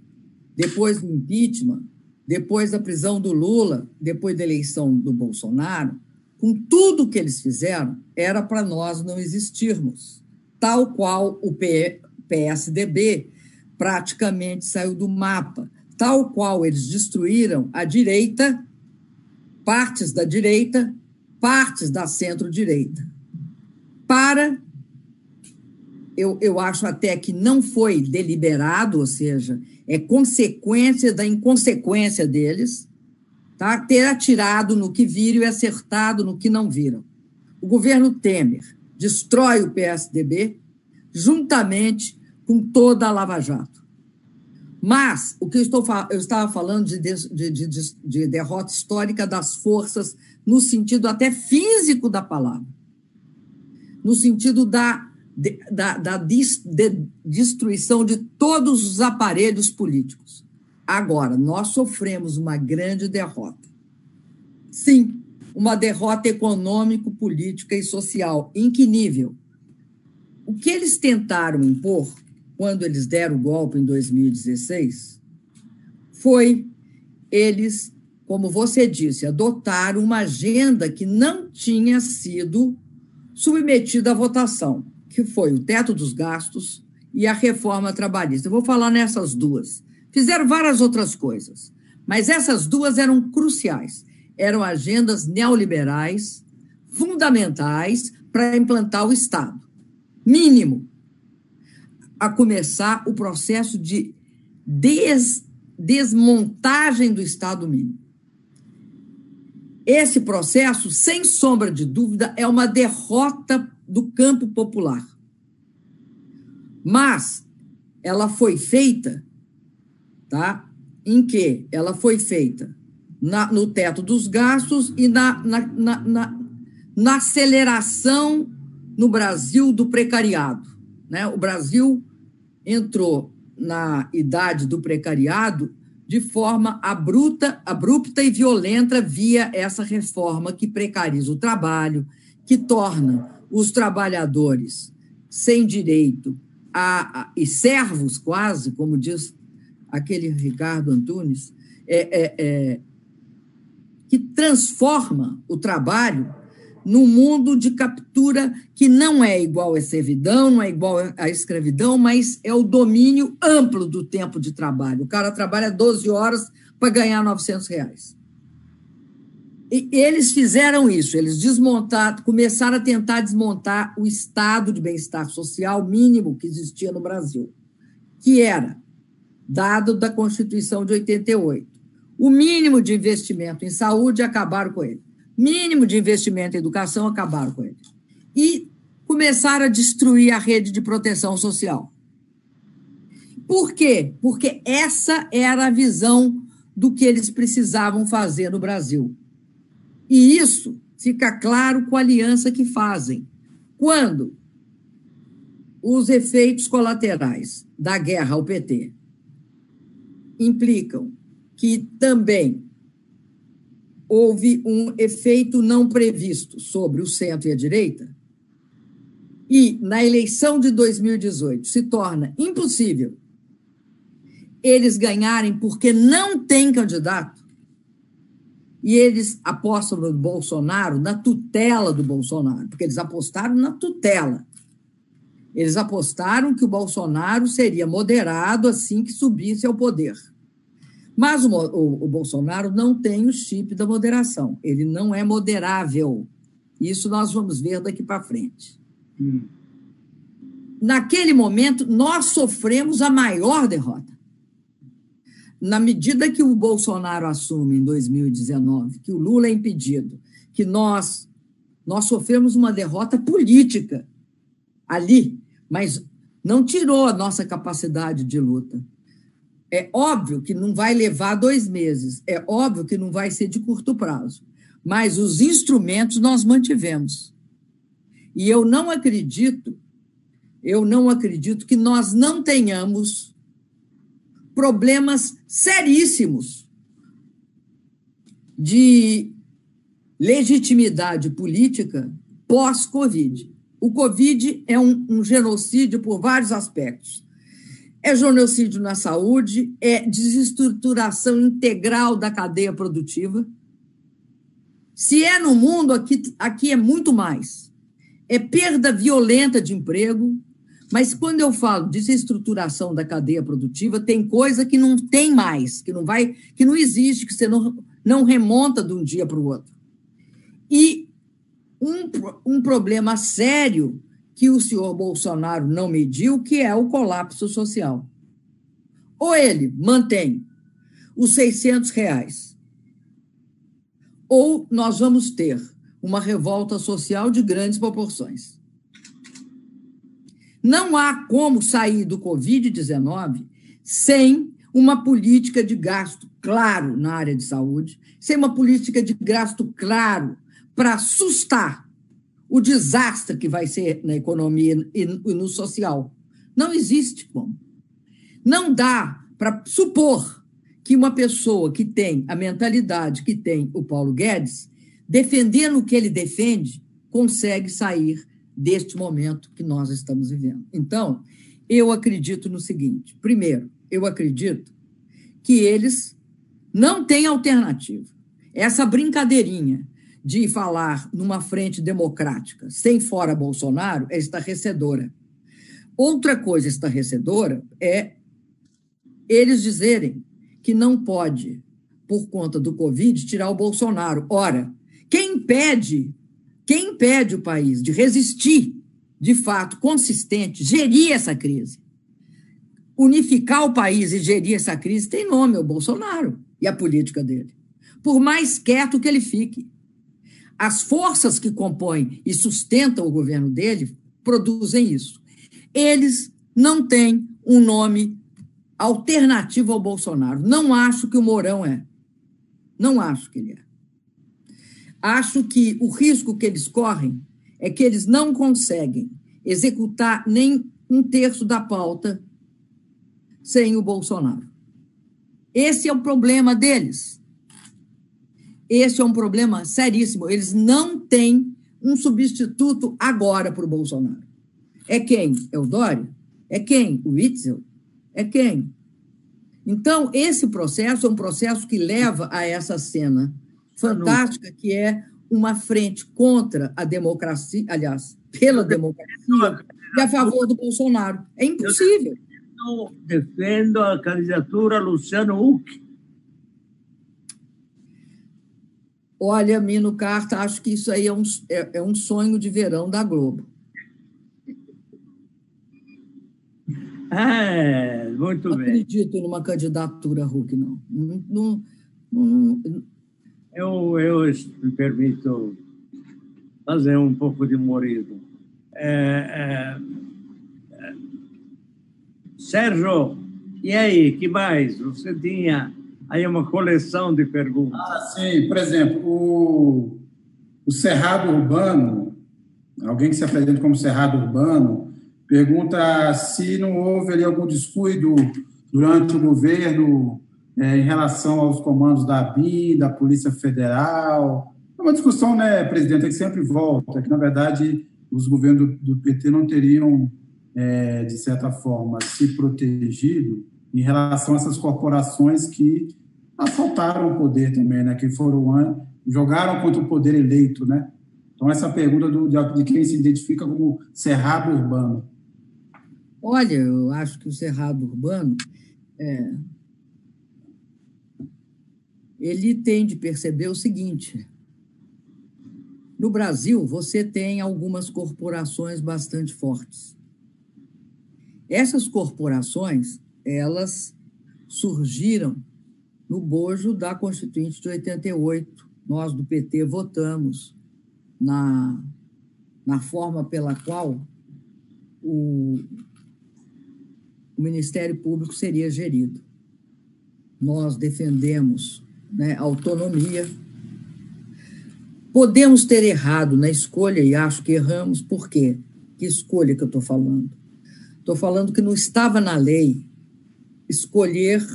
depois do impeachment, depois da prisão do Lula, depois da eleição do Bolsonaro, com tudo que eles fizeram, era para nós não existirmos. Tal qual o PSDB praticamente saiu do mapa tal qual eles destruíram a direita, partes da direita, partes da centro-direita. Para, eu, eu acho até que não foi deliberado, ou seja, é consequência da inconsequência deles, tá? ter atirado no que viram e acertado no que não viram. O governo Temer destrói o PSDB juntamente com toda a Lava Jato. Mas o que eu, estou, eu estava falando de, de, de, de, derrota histórica das forças, no sentido até físico da palavra, no sentido da, da, da destruição de todos os aparelhos políticos. Agora, nós sofremos uma grande derrota. Sim, uma derrota econômico, política e social. Em que nível? O que eles tentaram impor quando eles deram o golpe em 2016, foi eles, como você disse, adotar uma agenda que não tinha sido submetida à votação, que foi o teto dos gastos e a reforma trabalhista. Eu vou falar nessas duas. Fizeram várias outras coisas, mas essas duas eram cruciais. Eram agendas neoliberais fundamentais para implantar o Estado. Mínimo, a começar o processo de des, desmontagem do Estado mínimo. Esse processo, sem sombra de dúvida, é uma derrota do campo popular. Mas ela foi feita, tá? Em que ela foi feita na, no teto dos gastos e na, na, na, na aceleração no Brasil do precariado. Né? O Brasil entrou na idade do precariado de forma abrupta, abrupta e violenta via essa reforma que precariza o trabalho, que torna os trabalhadores sem direito a, a e servos quase, como diz aquele Ricardo Antunes, é, é, é, que transforma o trabalho num mundo de captura que não é igual à servidão, não é igual à escravidão, mas é o domínio amplo do tempo de trabalho. O cara trabalha 12 horas para ganhar 900 reais. E eles fizeram isso, eles desmontaram, começaram a tentar desmontar o estado de bem-estar social mínimo que existia no Brasil, que era dado da Constituição de 88. O mínimo de investimento em saúde acabaram com ele mínimo de investimento em educação, acabaram com ele. E começaram a destruir a rede de proteção social. Por quê? Porque essa era a visão do que eles precisavam fazer no Brasil. E isso fica claro com a aliança que fazem. Quando os efeitos colaterais da guerra ao PT implicam que também houve um efeito não previsto sobre o centro e a direita, e na eleição de 2018 se torna impossível eles ganharem porque não tem candidato, e eles apostam no Bolsonaro, na tutela do Bolsonaro, porque eles apostaram na tutela. Eles apostaram que o Bolsonaro seria moderado assim que subisse ao poder. Mas o, o, o, Bolsonaro não tem o chip da moderação. Ele não é moderável. Isso nós vamos ver daqui para frente. Hum. Naquele momento, nós sofremos a maior derrota. Na medida que o Bolsonaro assume em 2019, que o Lula é impedido, que nós nós sofremos uma derrota política ali, mas não tirou a nossa capacidade de luta. É óbvio que não vai levar dois meses, é óbvio que não vai ser de curto prazo, mas os instrumentos nós mantivemos. E eu não acredito, eu não acredito que nós não tenhamos problemas seríssimos de legitimidade política pós-Covid. O Covid é um, um genocídio por vários aspectos é genocídio na saúde, é desestruturação integral da cadeia produtiva. Se é no mundo, aqui, aqui é muito mais. É perda violenta de emprego, mas quando eu falo desestruturação da cadeia produtiva, tem coisa que não tem mais, que não vai, que não existe, que você não, não remonta de um dia para o outro. E um, um problema sério que o senhor Bolsonaro não mediu, que é o colapso social. Ou ele mantém os 600 reais, ou nós vamos ter uma revolta social de grandes proporções. Não há como sair do Covid-19 sem uma política de gasto claro na área de saúde, sem uma política de gasto claro para sustar o desastre que vai ser na economia e no social. Não existe como. Não dá para supor que uma pessoa que tem a mentalidade que tem o Paulo Guedes, defendendo o que ele defende, consegue sair deste momento que nós estamos vivendo. Então, eu acredito no seguinte: primeiro, eu acredito que eles não têm alternativa. Essa brincadeirinha de falar numa frente democrática sem fora Bolsonaro é estarrecedora. Outra coisa estarrecedora é eles dizerem que não pode, por conta do Covid, tirar o Bolsonaro. Ora, quem impede, quem impede o país de resistir de fato consistente, gerir essa crise, unificar o país e gerir essa crise, tem nome, é o Bolsonaro e a política dele. Por mais quieto que ele fique as forças que compõem e sustentam o governo dele produzem isso. Eles não têm um nome alternativo ao Bolsonaro. Não acho que o Mourão é. Não acho que ele é. Acho que o risco que eles correm é que eles não conseguem executar nem um terço da pauta sem o Bolsonaro. Esse é o problema deles. Esse é um problema seríssimo. Eles não têm um substituto agora para o Bolsonaro. É quem? É o Dória? É quem? O Witzel? É quem? Então, esse processo é um processo que leva a essa cena fantástica, que é uma frente contra a democracia, aliás, pela democracia, e a favor do Bolsonaro. É impossível. Eu defendo a candidatura Luciano Huck Olha, Mino Carta, acho que isso aí é um, é, é um sonho de verão da Globo. É, muito não bem. Não acredito numa candidatura Hulk, não. não, não, não eu, eu me permito fazer um pouco de humorismo. É, é, é, Sérgio, e aí, que mais? Você tinha Aí uma coleção de perguntas. Ah, sim. Por exemplo, o, o Cerrado Urbano, alguém que se apresenta como Cerrado Urbano, pergunta se não houve ali algum descuido durante o governo é, em relação aos comandos da ABI, da Polícia Federal. É uma discussão, né, presidente, que sempre volta, que, na verdade, os governos do, do PT não teriam, é, de certa forma, se protegido em relação a essas corporações que assaltaram o poder também, né? Que foram jogaram contra o poder eleito, né? Então essa pergunta do, de quem se identifica como cerrado urbano. Olha, eu acho que o cerrado urbano é, ele tem de perceber o seguinte: no Brasil, você tem algumas corporações bastante fortes. Essas corporações, elas surgiram no bojo da Constituinte de 88. Nós, do PT, votamos na, na forma pela qual o, o Ministério Público seria gerido. Nós defendemos né, autonomia. Podemos ter errado na escolha, e acho que erramos, por quê? Que escolha que eu estou falando? Estou falando que não estava na lei escolher,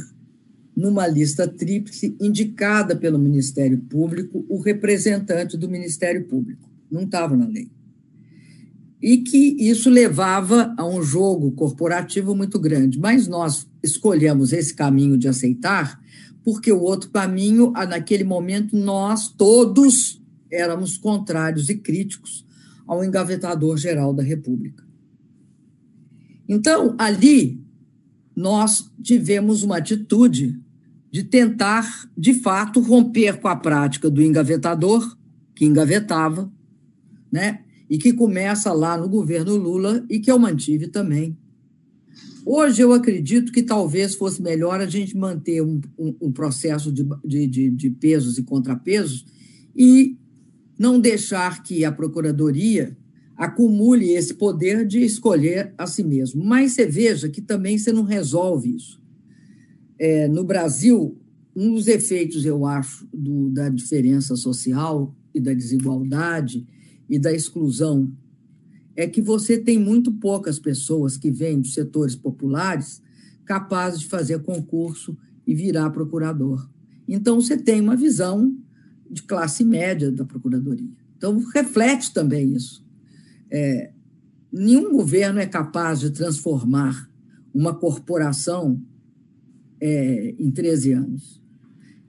numa lista tríplice indicada pelo Ministério Público, o representante do Ministério Público. Não estava na lei. E que isso levava a um jogo corporativo muito grande. Mas nós escolhemos esse caminho de aceitar porque o outro caminho, naquele momento, nós todos éramos contrários e críticos ao engavetador geral da República. Então, ali, nós tivemos uma atitude de tentar, de fato, romper com a prática do engavetador, que engavetava, né? e que começa lá no governo Lula e que eu mantive também Hoje eu acredito que talvez fosse melhor a gente manter um, um, um processo de, de, de, pesos e contrapesos e não deixar que a Procuradoria acumule esse poder de escolher a si mesmo. Mas você veja que também você não resolve isso. É, no Brasil, um dos efeitos, eu acho, do, da diferença social e da desigualdade e da exclusão é que você tem muito poucas pessoas que vêm dos setores populares capazes de fazer concurso e virar procurador. Então, você tem uma visão de classe média da procuradoria. Então, reflete também isso. É, nenhum governo é capaz de transformar uma corporação é, em 13 anos.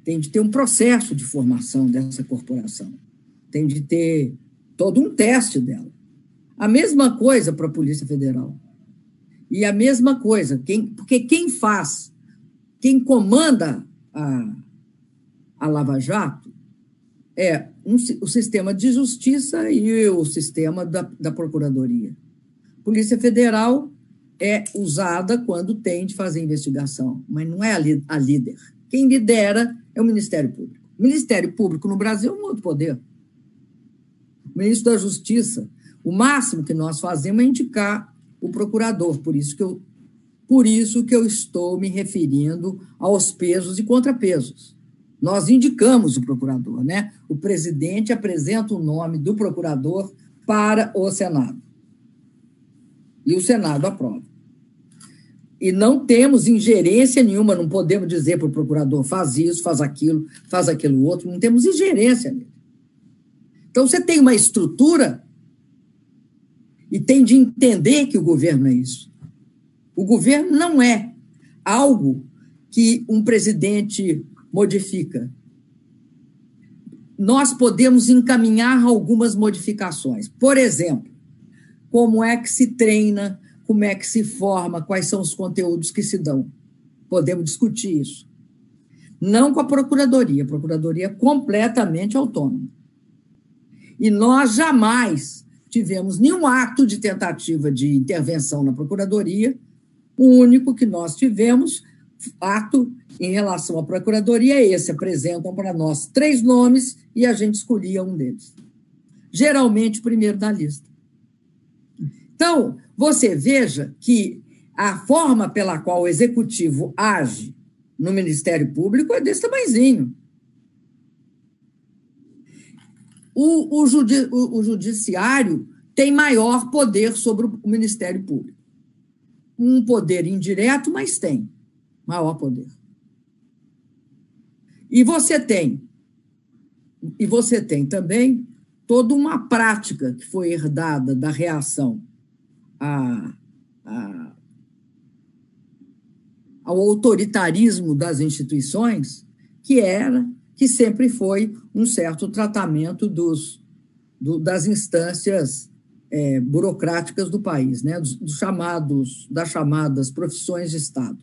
Tem de ter um processo de formação dessa corporação. Tem de ter todo um teste dela. A mesma coisa para a Polícia Federal. E a mesma coisa, quem, porque quem faz, quem comanda a, a Lava Jato é um, o sistema de justiça e o sistema da, da Procuradoria. Polícia Federal é usada quando tem de fazer investigação, mas não é a, a líder. Quem lidera é o Ministério Público. O Ministério Público no Brasil é um outro poder. O ministro da Justiça o máximo que nós fazemos é indicar o procurador, por isso que eu, por isso que eu estou me referindo aos pesos e contrapesos. Nós indicamos o procurador, né? O presidente apresenta o nome do procurador para o Senado. E o Senado aprova. E não temos ingerência nenhuma, não podemos dizer para o procurador faz isso, faz aquilo, faz aquilo outro, não temos ingerência. Então você tem uma estrutura e tem de entender que o governo é isso. O governo não é algo que um presidente modifica. Nós podemos encaminhar algumas modificações. Por exemplo, como é que se treina, como é que se forma, quais são os conteúdos que se dão. Podemos discutir isso. Não com a Procuradoria, a Procuradoria é completamente autônoma. E nós jamais tivemos nenhum ato de tentativa de intervenção na Procuradoria. O único que nós tivemos, ato em relação à Procuradoria, é esse: apresentam para nós três nomes e a gente escolhia um deles. Geralmente o primeiro da lista. Então, você veja que a forma pela qual o executivo age no Ministério Público é desse tamanhozinho. O, o, judi, o, o judiciário tem maior poder sobre o Ministério Público. Um poder indireto, mas tem maior poder. E você tem, e você tem também toda uma prática que foi herdada da reação a, a, ao autoritarismo das instituições, que era, que sempre foi um certo tratamento dos, do, das instâncias é, burocráticas do país, né? Dos, dos, chamados, das chamadas profissões de Estado.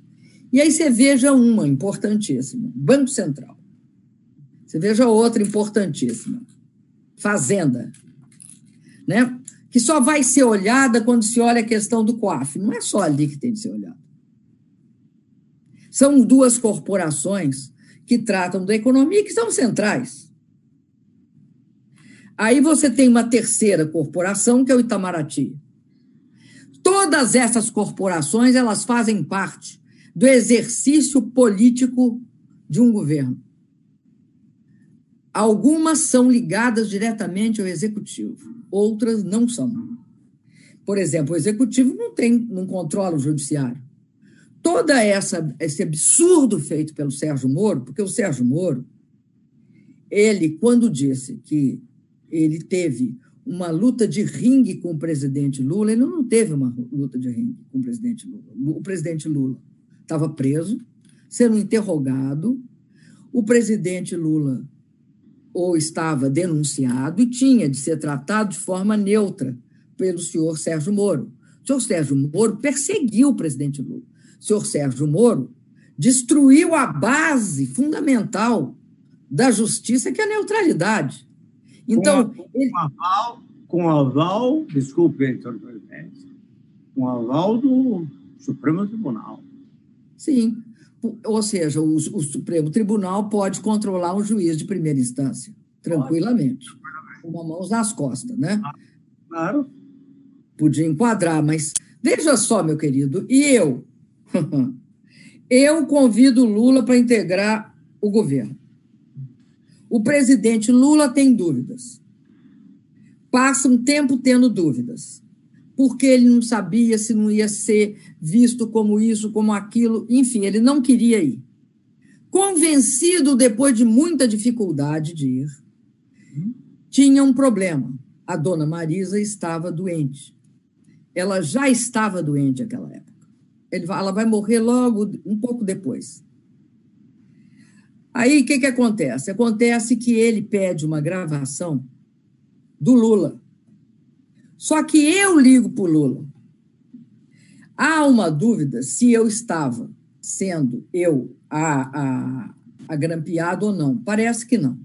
E aí você veja uma importantíssima, Banco Central. Você veja outra importantíssima, Fazenda, né? que só vai ser olhada quando se olha a questão do COAF. Não é só ali que tem de ser olhado. São duas corporações que tratam da economia que são centrais. Aí você tem uma terceira corporação, que é o Itamaraty. Todas essas corporações, elas fazem parte do exercício político de um governo. Algumas são ligadas diretamente ao executivo, outras não são. Por exemplo, o executivo não tem, não controla o judiciário. Toda essa esse absurdo feito pelo Sérgio Moro, porque o Sérgio Moro, ele quando disse que ele teve uma luta de ringue com o presidente Lula, ele não teve uma luta de ringue com o presidente Lula. O presidente Lula estava preso, sendo interrogado. O presidente Lula ou estava denunciado e tinha de ser tratado de forma neutra pelo senhor Sérgio Moro. O senhor Sérgio Moro perseguiu o presidente Lula. Senhor Sérgio Moro destruiu a base fundamental da justiça, que é a neutralidade. Então, com, ele... com aval, com aval, desculpe com aval do Supremo Tribunal. Sim, ou seja, o, o, Supremo Tribunal pode controlar um juiz de primeira instância, tranquilamente, com uma mão nas costas, né? Claro. Podia enquadrar, mas veja só, meu querido, e eu? [laughs] eu convido Lula para integrar o governo. O presidente Lula tem dúvidas. Passa um tempo tendo dúvidas porque ele não sabia se não ia ser visto como isso, como aquilo, enfim, ele não queria ir. Convencido, depois de muita dificuldade de ir, tinha um problema. A dona Marisa estava doente. Ela já estava doente naquela época. Ela vai morrer logo, um pouco depois. Aí o que, que acontece? Acontece que ele pede uma gravação do Lula só que eu ligo para o Lula. Há uma dúvida se eu estava sendo eu a, a, a grampeado ou não. Parece que não.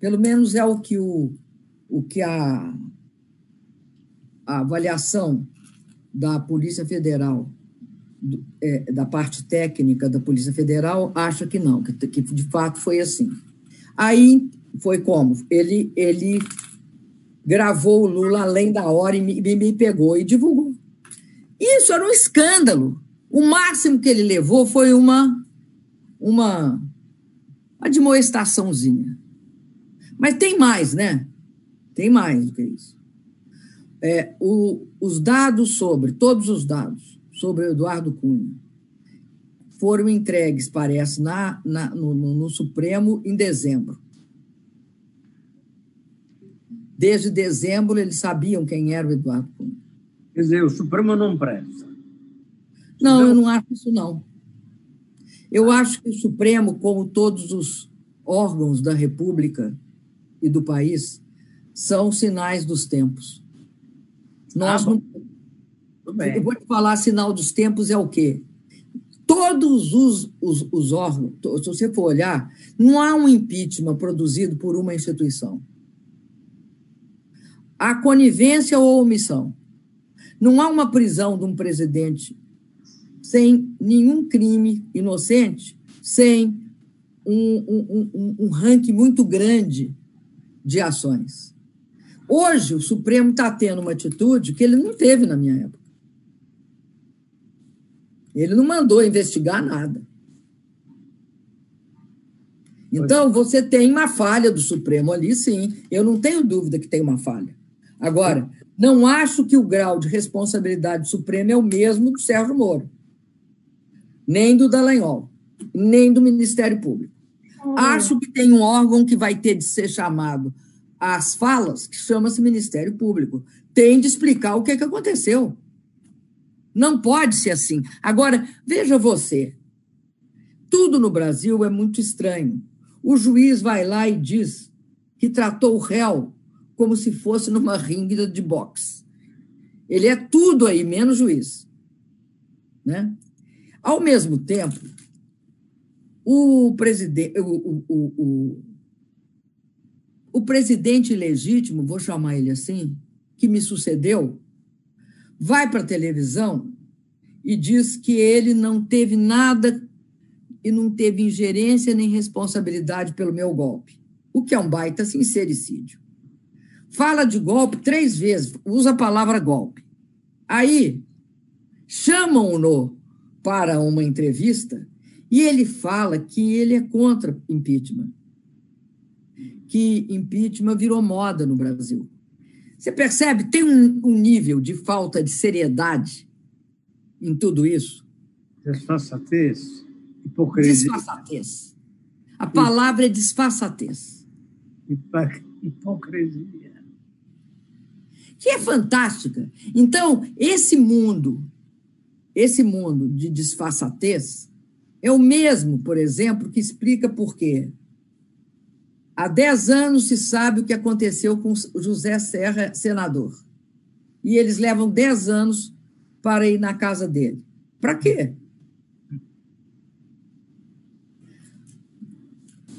Pelo menos é o que, o, o que a, a avaliação da Polícia Federal, é, da parte técnica da Polícia Federal, acha que não, que, que de fato foi assim. Aí foi como? Ele, ele gravou o Lula além da hora e me, me pegou e divulgou. Isso era um escândalo. O máximo que ele levou foi uma uma, admoestaçãozinha. Mas tem mais, né? Tem mais do que isso. É, o, os dados sobre, todos os dados sobre o Eduardo Cunha foram entregues, parece, na, na no, no, Supremo em dezembro. Desde dezembro, eles sabiam quem era o Eduardo Cunha. Quer dizer, o Supremo não presta. Não, eu não acho isso, não. Eu acho que o Supremo, como todos os órgãos da República e do país, são sinais dos tempos. Nós ah, não. Eu vou te falar, sinal dos tempos é o quê? Todos os, os, os órgãos, se você for olhar, não há um impeachment produzido por uma instituição há conivência ou omissão. Não há uma prisão de um presidente sem nenhum crime inocente, sem um, um, um, um ranking muito grande de ações. Hoje, o Supremo está tendo uma atitude que ele não teve na minha época. Ele não mandou investigar nada. Então, você tem uma falha do Supremo ali, sim. Eu não tenho dúvida que tem uma falha. Agora, não acho que o grau de responsabilidade suprema é o mesmo do Sérgio Moro, nem do Dallagnol, nem do Ministério Público. Acho que tem um órgão que vai ter de ser chamado às falas, que chama-se Ministério Público. Tem de explicar o que, é que aconteceu. Não pode ser assim. Agora, veja você. Tudo no Brasil é muito estranho. O juiz vai lá e diz que tratou o réu como se fosse numa ringue de boxe. Ele é tudo aí, menos juiz. Né? Ao mesmo tempo, o presidente, o, o, o, o, presidente legítimo, vou chamar ele assim, que me sucedeu, vai para a televisão e diz que ele não teve nada e não teve ingerência nem responsabilidade pelo meu golpe, o que é um baita sincericídio. Fala de golpe três vezes, usa a palavra golpe. Aí, chamam-no para uma entrevista e ele fala que ele é contra impeachment, que impeachment virou moda no Brasil. Você percebe? Tem um, um nível de falta de seriedade em tudo isso. Desfaçatez, hipocrisia. Desfaçatez. A palavra é desfaçatez. Hipocrisia. Que é fantástica. Então, esse mundo, esse mundo de desfaçatez, é o mesmo, por exemplo, que explica por quê. Há 10 anos se sabe o que aconteceu com José Serra, senador. E eles levam 10 anos para ir na casa dele. Para quê?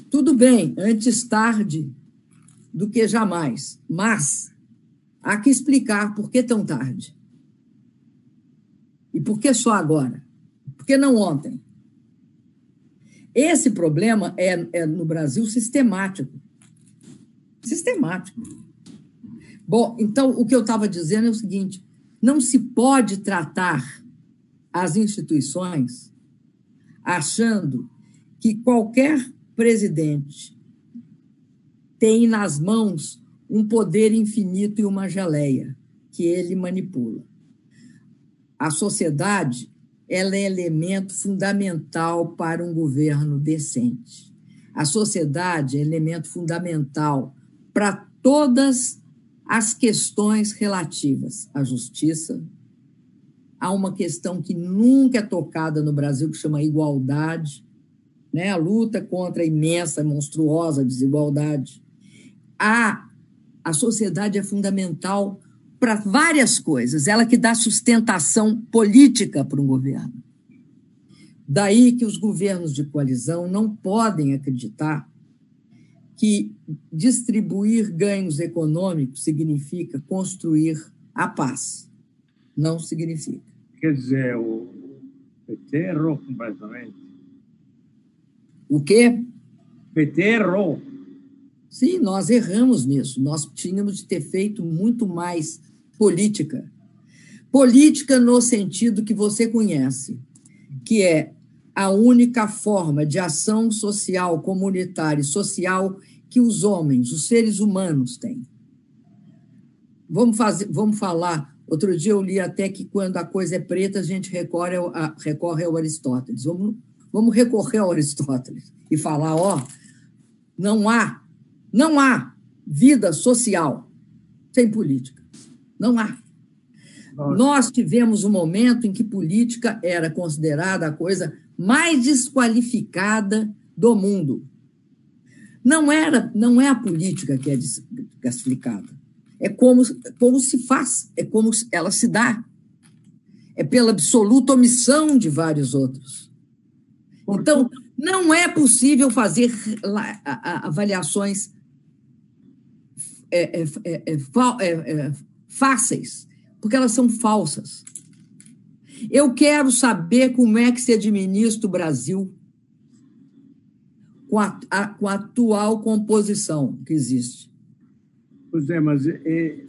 Tudo bem, antes tarde do que jamais, mas há que explicar por que tão tarde. E por que só agora? Por que não ontem? Esse problema é, é no Brasil sistemático. Sistemático. Bom, então o que eu estava dizendo é o seguinte: não se pode tratar as instituições achando que qualquer presidente tem nas mãos um poder infinito e uma geleia que ele manipula. A sociedade ela é elemento fundamental para um governo decente. A sociedade é elemento fundamental para todas as questões relativas à justiça. Há uma questão que nunca é tocada no Brasil, que chama igualdade, né? a luta contra a imensa, monstruosa desigualdade. A, a sociedade é fundamental para várias coisas, ela que dá sustentação política para um governo. Daí que os governos de coalizão não podem acreditar que distribuir ganhos econômicos significa construir a paz. Não significa. Quer dizer, o PT errou completamente. O quê? PT errou. Sim, nós erramos nisso. Nós tínhamos de ter feito muito mais política. Política no sentido que você conhece, que é a única forma de ação social, comunitária e social que os homens, os seres humanos têm. Vamos, fazer, vamos falar. Outro dia eu li até que quando a coisa é preta, a gente recorre ao, a, recorre ao Aristóteles. Vamos, vamos recorrer ao Aristóteles e falar: ó, não há, não há vida social sem política. Não há. Nós tivemos um momento em que política era considerada a coisa mais desqualificada do mundo. Não era, não é a política que é desqualificada. É como, como se faz, é como ela se dá. É pela absoluta omissão de vários outros. Então, não é possível fazer avaliações é, é, é, é fáceis, porque elas são falsas. Eu quero saber como é que se administra o Brasil com a, a, com a atual composição que existe. Pois é, mas é,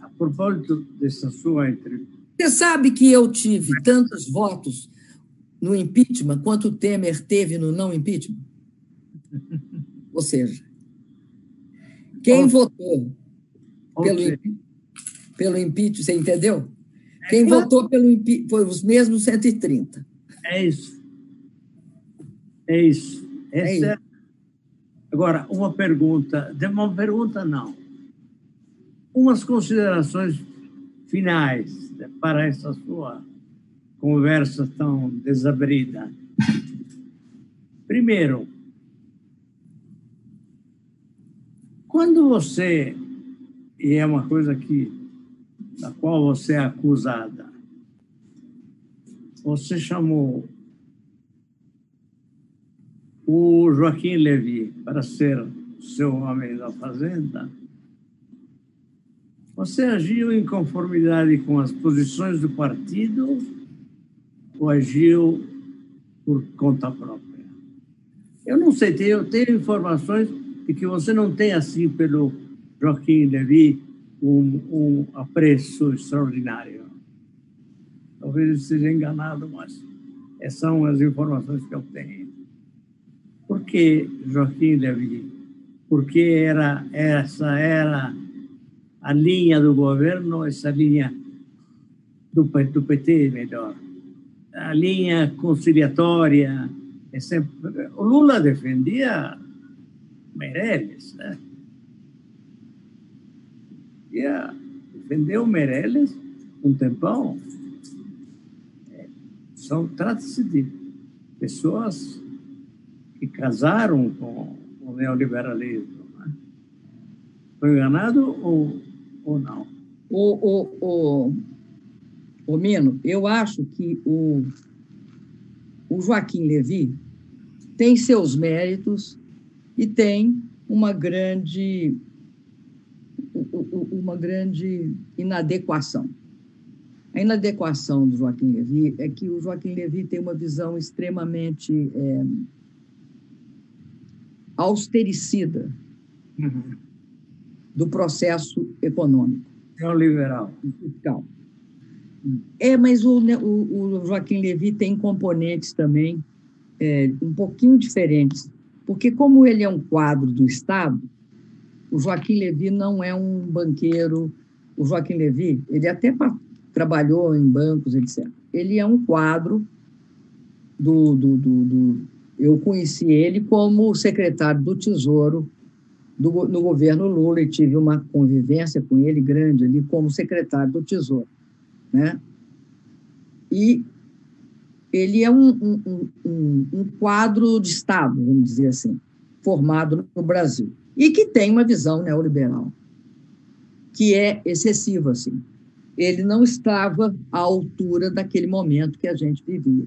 a propósito dessa sua entrevista. Você sabe que eu tive tantos votos no impeachment quanto o Temer teve no não impeachment? Ou seja, quem votou pelo impeachment pelo impeachment, você entendeu? É Quem votou pelo impeachment foi os mesmos 130. É isso. É isso. Essa é isso. É... Agora, uma pergunta, uma pergunta não. Umas considerações finais para essa sua conversa tão desabrida. [laughs] Primeiro, quando você, e é uma coisa que, da qual você é acusada, você chamou o Joaquim Levy para ser seu homem da fazenda, você agiu em conformidade com as posições do partido ou agiu por conta própria? Eu não sei, eu tenho informações de que você não tem, assim, pelo Joaquim Levy, um, um apreço extraordinário. Talvez eu esteja enganado, mas essas são as informações que eu tenho. Por que Joaquim Levy? Porque era, essa era a linha do governo, essa linha do, do PT, melhor, a linha conciliatória. É sempre, o Lula defendia Meirelles, né? Ia, defendeu Meirelles um tempão. É, são, trata-se de pessoas que casaram com o neoliberalismo. Né? Foi enganado ou ou não? O, o, o, o Mino, eu acho que o, o Joaquim Levi tem seus méritos e tem uma grande uma grande inadequação. A inadequação do Joaquim Levi é que o Joaquim Levi tem uma visão extremamente é, austericida uhum do processo econômico. Neoliberal. Fiscal. É, mas o, o, o, Joaquim Levy tem componentes também é, um pouquinho diferentes, porque como ele é um quadro do Estado, o Joaquim Levy não é um banqueiro. O Joaquim Levy, ele até trabalhou em bancos, etc. Ele é um quadro do, do, do, do eu conheci ele como secretário do Tesouro do, no governo Lula e tive uma convivência com ele grande ali como secretário do Tesouro. Né? E ele é um, um, um, um quadro de Estado, vamos dizer assim, formado no Brasil, e que tem uma visão neoliberal, que é excessiva. Assim. Ele não estava à altura daquele momento que a gente vivia.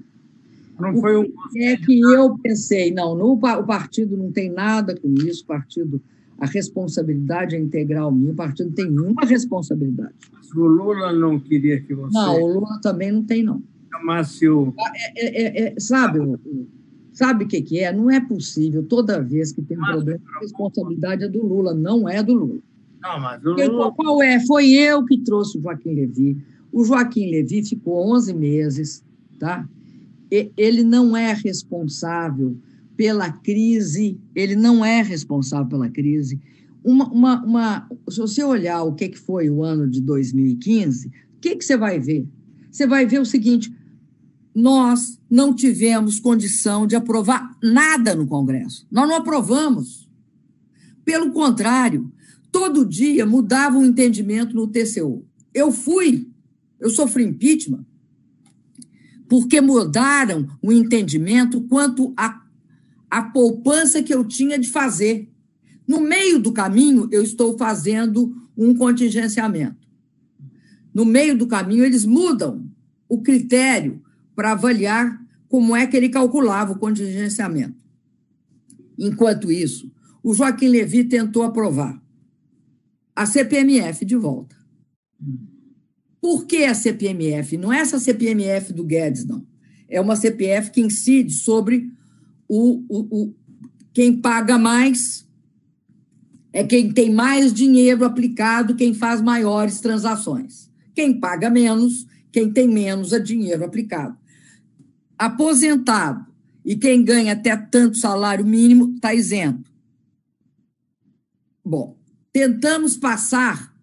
Não foi um... É que eu pensei, não, no, o partido não tem nada com isso, o partido a responsabilidade é integral minha, o partido não tem nenhuma responsabilidade. Mas o Lula não queria que você. Não, o Lula também não tem, não. Chamasse o. É, é, é, é sabe, sabe o que, que é? Não é possível, toda vez que tem um mas, problema, a responsabilidade é do Lula, não é do Lula. Não, mas o Lula... Qual é? Foi eu que trouxe o Joaquim Levi. O Joaquim Levi ficou 11 meses, tá? Ele não é responsável pela crise, ele não é responsável pela crise. Uma, uma, uma, se você olhar o que, que foi o ano de 2015, o que, que você vai ver? Você vai ver o seguinte: nós não tivemos condição de aprovar nada no Congresso. Nós não aprovamos. Pelo contrário, todo dia mudava o entendimento no TCU. Eu fui, eu sofri impeachment, porque mudaram o entendimento quanto a a poupança que eu tinha de fazer. No meio do caminho, eu estou fazendo um contingenciamento. No meio do caminho, eles mudam o critério para avaliar como é que ele calculava o contingenciamento. Enquanto isso, o Joaquim Levi tentou aprovar a CPMF de volta. Por que a CPMF? Não é essa CPMF do Guedes, não. É uma CPF que incide sobre o, o, o, quem paga mais é quem tem mais dinheiro aplicado, quem faz maiores transações. Quem paga menos, quem tem menos é dinheiro aplicado. Aposentado e quem ganha até tanto salário mínimo está isento. Bom, tentamos passar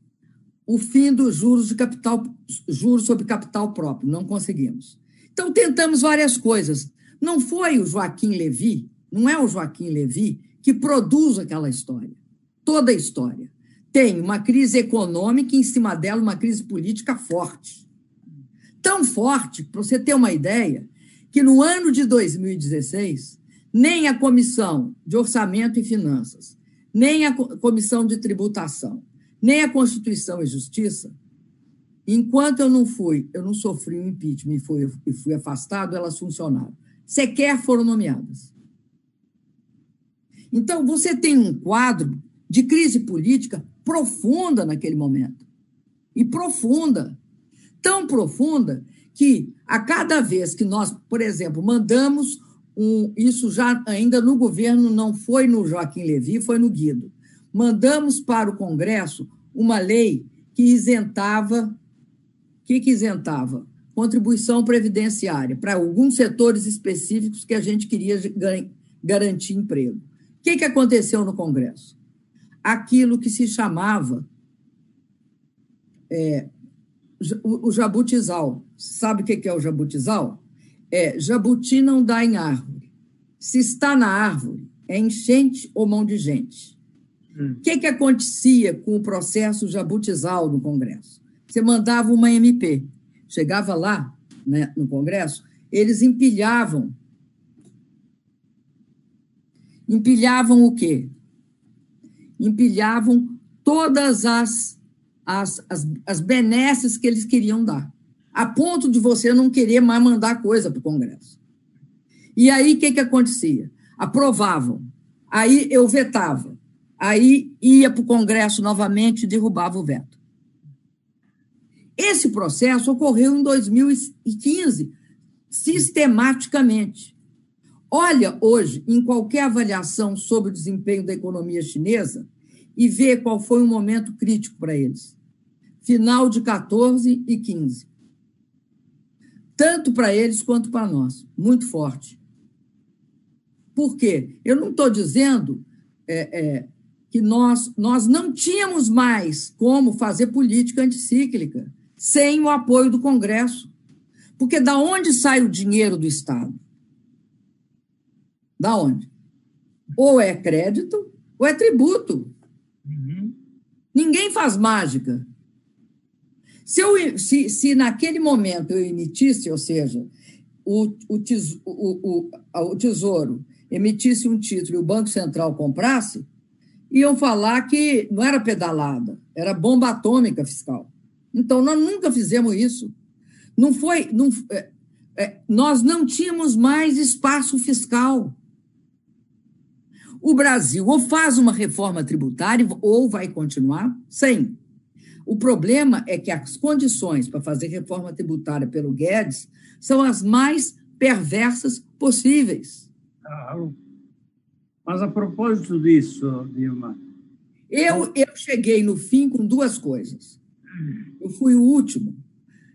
o fim dos juros de capital, juros sobre capital próprio, não conseguimos. Então tentamos várias coisas. Não foi o Joaquim Levi, não é o Joaquim Levi que produz aquela história. Toda a história. Tem uma crise econômica e, em cima dela, uma crise política forte. Tão forte, para você ter uma ideia, que no ano de 2016, nem a Comissão de Orçamento e Finanças, nem a Comissão de Tributação, nem a Constituição e Justiça, enquanto eu não fui, eu não sofri um impeachment e fui, e fui afastado, elas funcionaram. Sequer foram nomeadas. Então, você tem um quadro de crise política profunda naquele momento. E profunda. Tão profunda que a cada vez que nós, por exemplo, mandamos um, isso já ainda no governo não foi no Joaquim Levi, foi no Guido. Mandamos para o Congresso uma lei que isentava que, que isentava? Contribuição previdenciária para alguns setores específicos que a gente queria garantir emprego. O que, que aconteceu no Congresso? Aquilo que se chamava é, o, jabutizal. Sabe o que é o jabutizal? É, jabuti não dá em árvore. Se está na árvore, é enchente ou mão de gente. O hum. que, que acontecia com o processo jabutizal no Congresso? Você mandava uma MP. Chegava lá, né, no Congresso, eles empilhavam. Empilhavam o quê? Empilhavam todas as, as, as, as benesses que eles queriam dar a ponto de você não querer mais mandar coisa para o Congresso. E aí, o que, que acontecia? Aprovavam, aí eu vetava, aí ia para o Congresso novamente e derrubava o veto. Esse processo ocorreu em 2015, sistematicamente. Olha hoje em qualquer avaliação sobre o desempenho da economia chinesa e vê qual foi o momento crítico para eles. Final de 14 e 15 tanto para eles quanto para nós. Muito forte. Por quê? Eu não estou dizendo é, é, que nós, nós não tínhamos mais como fazer política anticíclica sem o apoio do Congresso. Porque da onde sai o dinheiro do Estado? Da onde? Ou é crédito ou é tributo. Ninguém faz mágica. Se, eu, se, se naquele momento eu emitisse, ou seja, o, o, tes, o, o, o Tesouro emitisse um título e o Banco Central comprasse, iam falar que não era pedalada, era bomba atômica fiscal. Então, nós nunca fizemos isso. Não foi. Não, é, é, nós não tínhamos mais espaço fiscal. O Brasil ou faz uma reforma tributária ou vai continuar sem. O problema é que as condições para fazer reforma tributária pelo Guedes são as mais perversas possíveis. Claro. Mas a propósito disso, Dilma. Eu, eu cheguei no fim com duas coisas. Eu fui o último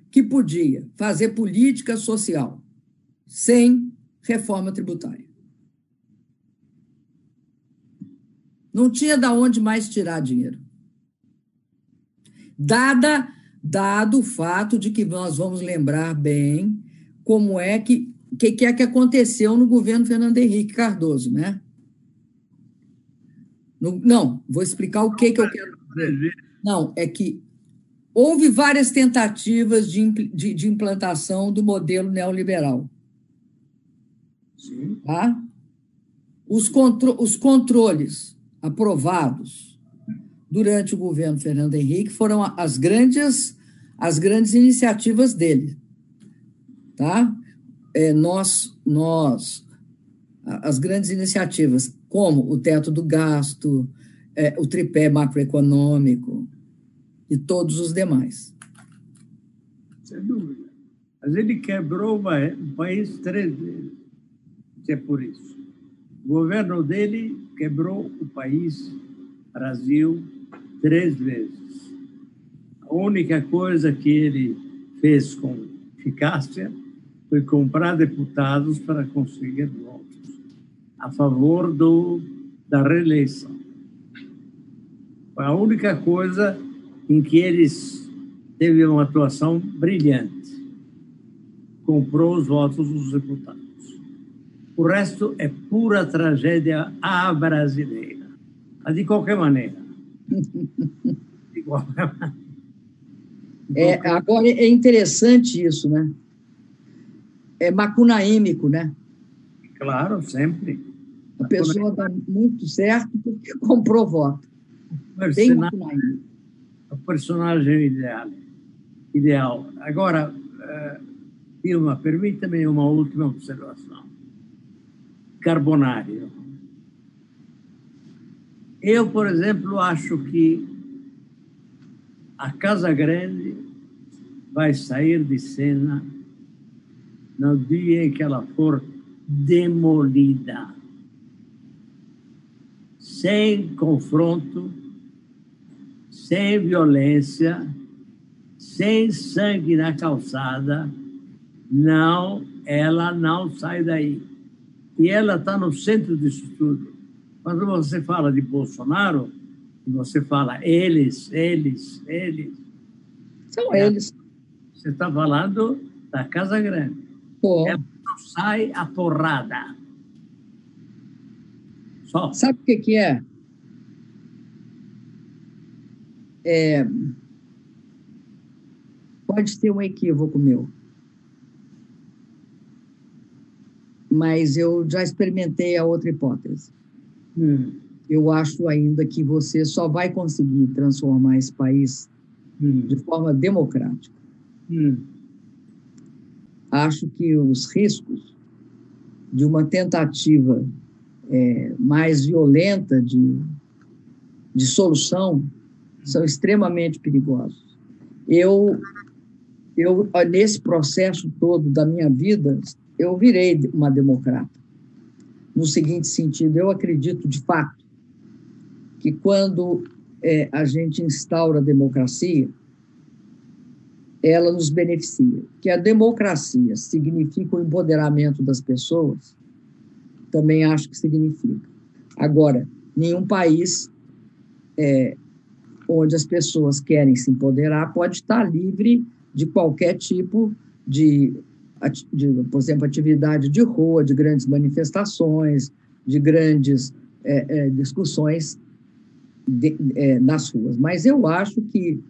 que podia fazer política social sem reforma tributária. Não tinha de onde mais tirar dinheiro dada dado o fato de que nós vamos lembrar bem como é que o que, que é que aconteceu no governo Fernando Henrique Cardoso, né? No, não, vou explicar o que, que eu quero dizer. Não, é que houve várias tentativas de, de, de implantação do modelo neoliberal. Sim. Tá? Os, contro os controles aprovados durante o governo Fernando Henrique foram as grandes, as grandes iniciativas dele. Tá? É, nós, nós, as grandes iniciativas, como o teto do gasto, é, o tripé macroeconômico e todos os demais. Sem dúvida. Mas ele quebrou o país três vezes. É por isso. O governo dele quebrou o país, Brasil, três vezes. A única coisa que ele fez com eficácia foi comprar deputados para conseguir votos a favor do, da reeleição. Foi a única coisa em que eles teve uma atuação brilhante. Comprou os votos dos deputados. O resto é pura tragédia à brasileira. Mas, de qualquer maneira, [laughs] Igual. É, agora é interessante isso, né? É macunaímico, né? Claro, sempre. A pessoa dá muito certo porque [laughs] comprou voto. Personagem, o personagem ideal. ideal. Agora, uh, Dilma, permita-me uma última observação. Carbonário. Eu, por exemplo, acho que a Casa Grande vai sair de cena no dia em que ela for demolida, sem confronto, sem violência, sem sangue na calçada, não, ela não sai daí. E ela está no centro disso tudo. Quando você fala de Bolsonaro, você fala eles, eles, eles. São eles. Você está falando da Casa Grande. Pô. Ela não sai a porrada. Só. Sabe o que, que é? é? Pode ter um equívoco meu. Mas eu já experimentei a outra hipótese. Hum. Eu acho ainda que você só vai conseguir transformar esse país hum. de forma democrática. Hum. Acho que os riscos de uma tentativa é, mais violenta de, de solução são extremamente perigosos. Eu, eu, nesse processo todo da minha vida, eu virei uma democrata no seguinte sentido: eu acredito de fato que quando é, a gente instaura a democracia, ela nos beneficia. Que a democracia significa o empoderamento das pessoas, também acho que significa. Agora, nenhum país é, onde as pessoas querem se empoderar pode estar livre de qualquer tipo de de, por exemplo, atividade de rua, de grandes manifestações, de grandes é, é, discussões de, é, nas ruas. Mas eu acho que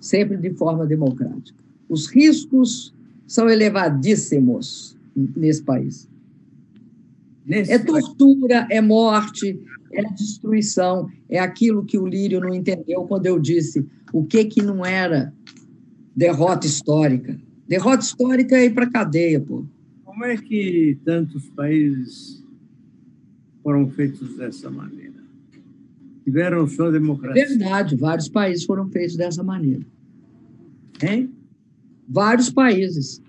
sempre de forma democrática. Os riscos são elevadíssimos nesse país. Nesse é tortura, é morte, é destruição, é aquilo que o Lírio não entendeu quando eu disse o que que não era derrota histórica. Derrota histórica é ir para a cadeia, pô. Como é que tantos países foram feitos dessa maneira? Tiveram sua democracia. Verdade, vários países foram feitos dessa maneira. Hein? Vários países.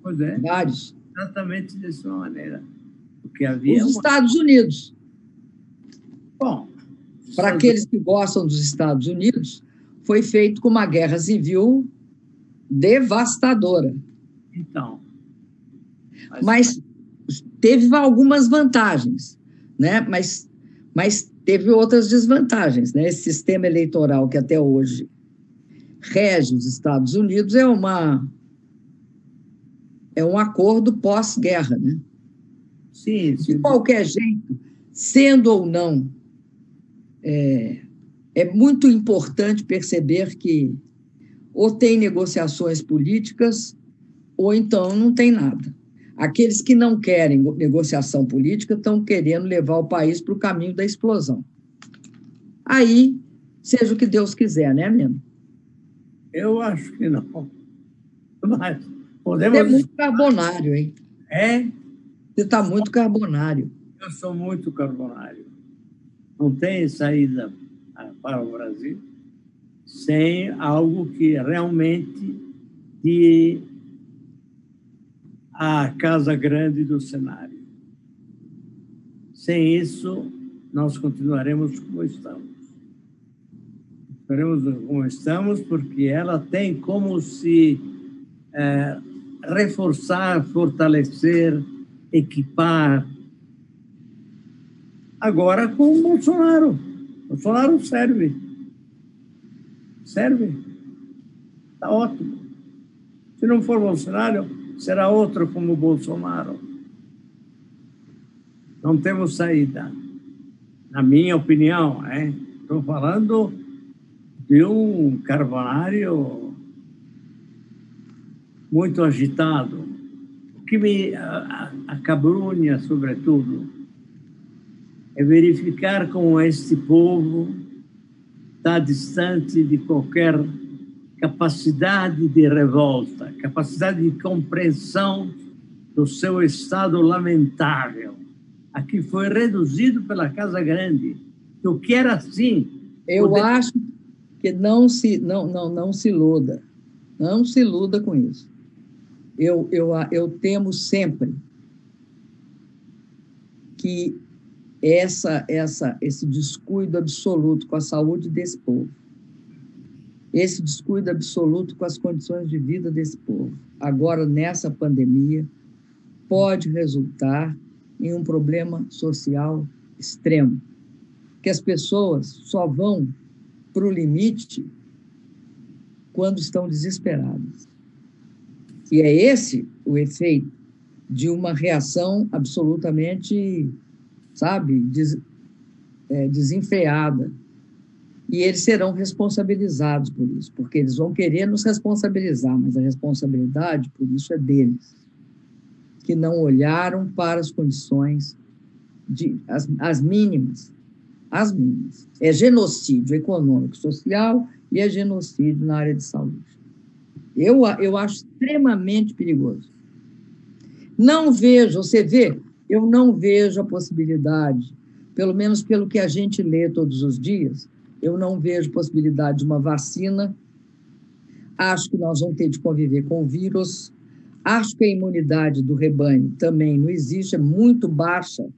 Pois é. Vários. Exatamente dessa maneira. Porque havia Os uma... Estados Unidos. Bom. Para aqueles que gostam dos Estados Unidos, foi feito com uma guerra civil devastadora. Então. Mas... mas teve algumas vantagens, né? Mas, mas teve outras desvantagens, né? Esse sistema eleitoral que até hoje rege os Estados Unidos é uma é um acordo pós-guerra, né? Sim, sim. De qualquer jeito, sendo ou não, é, é muito importante perceber que ou tem negociações políticas, ou então não tem nada. Aqueles que não querem negociação política estão querendo levar o país para o caminho da explosão. Aí, seja o que Deus quiser, né, Mino? Eu acho que não. [laughs] Mas podemos. Você é muito carbonário, hein? É? Você está muito carbonário. Eu sou muito carbonário. Não tem saída para o Brasil sem algo que realmente de a casa grande do cenário. Sem isso, nós continuaremos como estamos. Estaremos como estamos porque ela tem como se é, reforçar, fortalecer, equipar. Agora com o Bolsonaro. Bolsonaro serve Serve? Está ótimo. Se não for Bolsonaro, será outro como Bolsonaro. Não temos saída. Na minha opinião, estou falando de um carbonário muito agitado. O que me acabrunha, sobretudo, é verificar como este povo está distante de qualquer capacidade de revolta, capacidade de compreensão do seu estado lamentável. Aqui foi reduzido pela Casa Grande, o que era assim. Eu poder... acho que não se, não, não, não se iluda, não se iluda com isso. Eu, eu, eu temo sempre que essa, essa, esse descuido absoluto com a saúde desse povo, esse descuido absoluto com as condições de vida desse povo, agora nessa pandemia, pode resultar em um problema social extremo, que as pessoas só vão para o limite quando estão desesperadas. E é esse o efeito de uma reação absolutamente, sabe, des, é, desenfreada. E eles serão responsabilizados por isso, porque eles vão querer nos responsabilizar, mas a responsabilidade por isso é deles, que não olharam para as condições, de, as, as mínimas, as mínimas. É genocídio econômico, social e é genocídio na área de saúde. Eu, eu acho extremamente perigoso. Não vejo, você vê, eu não vejo a possibilidade, pelo menos pelo que a gente lê todos os dias, eu não vejo possibilidade de uma vacina. Acho que nós vamos ter de conviver com o vírus. Acho que a imunidade do rebanho também não existe, é muito baixa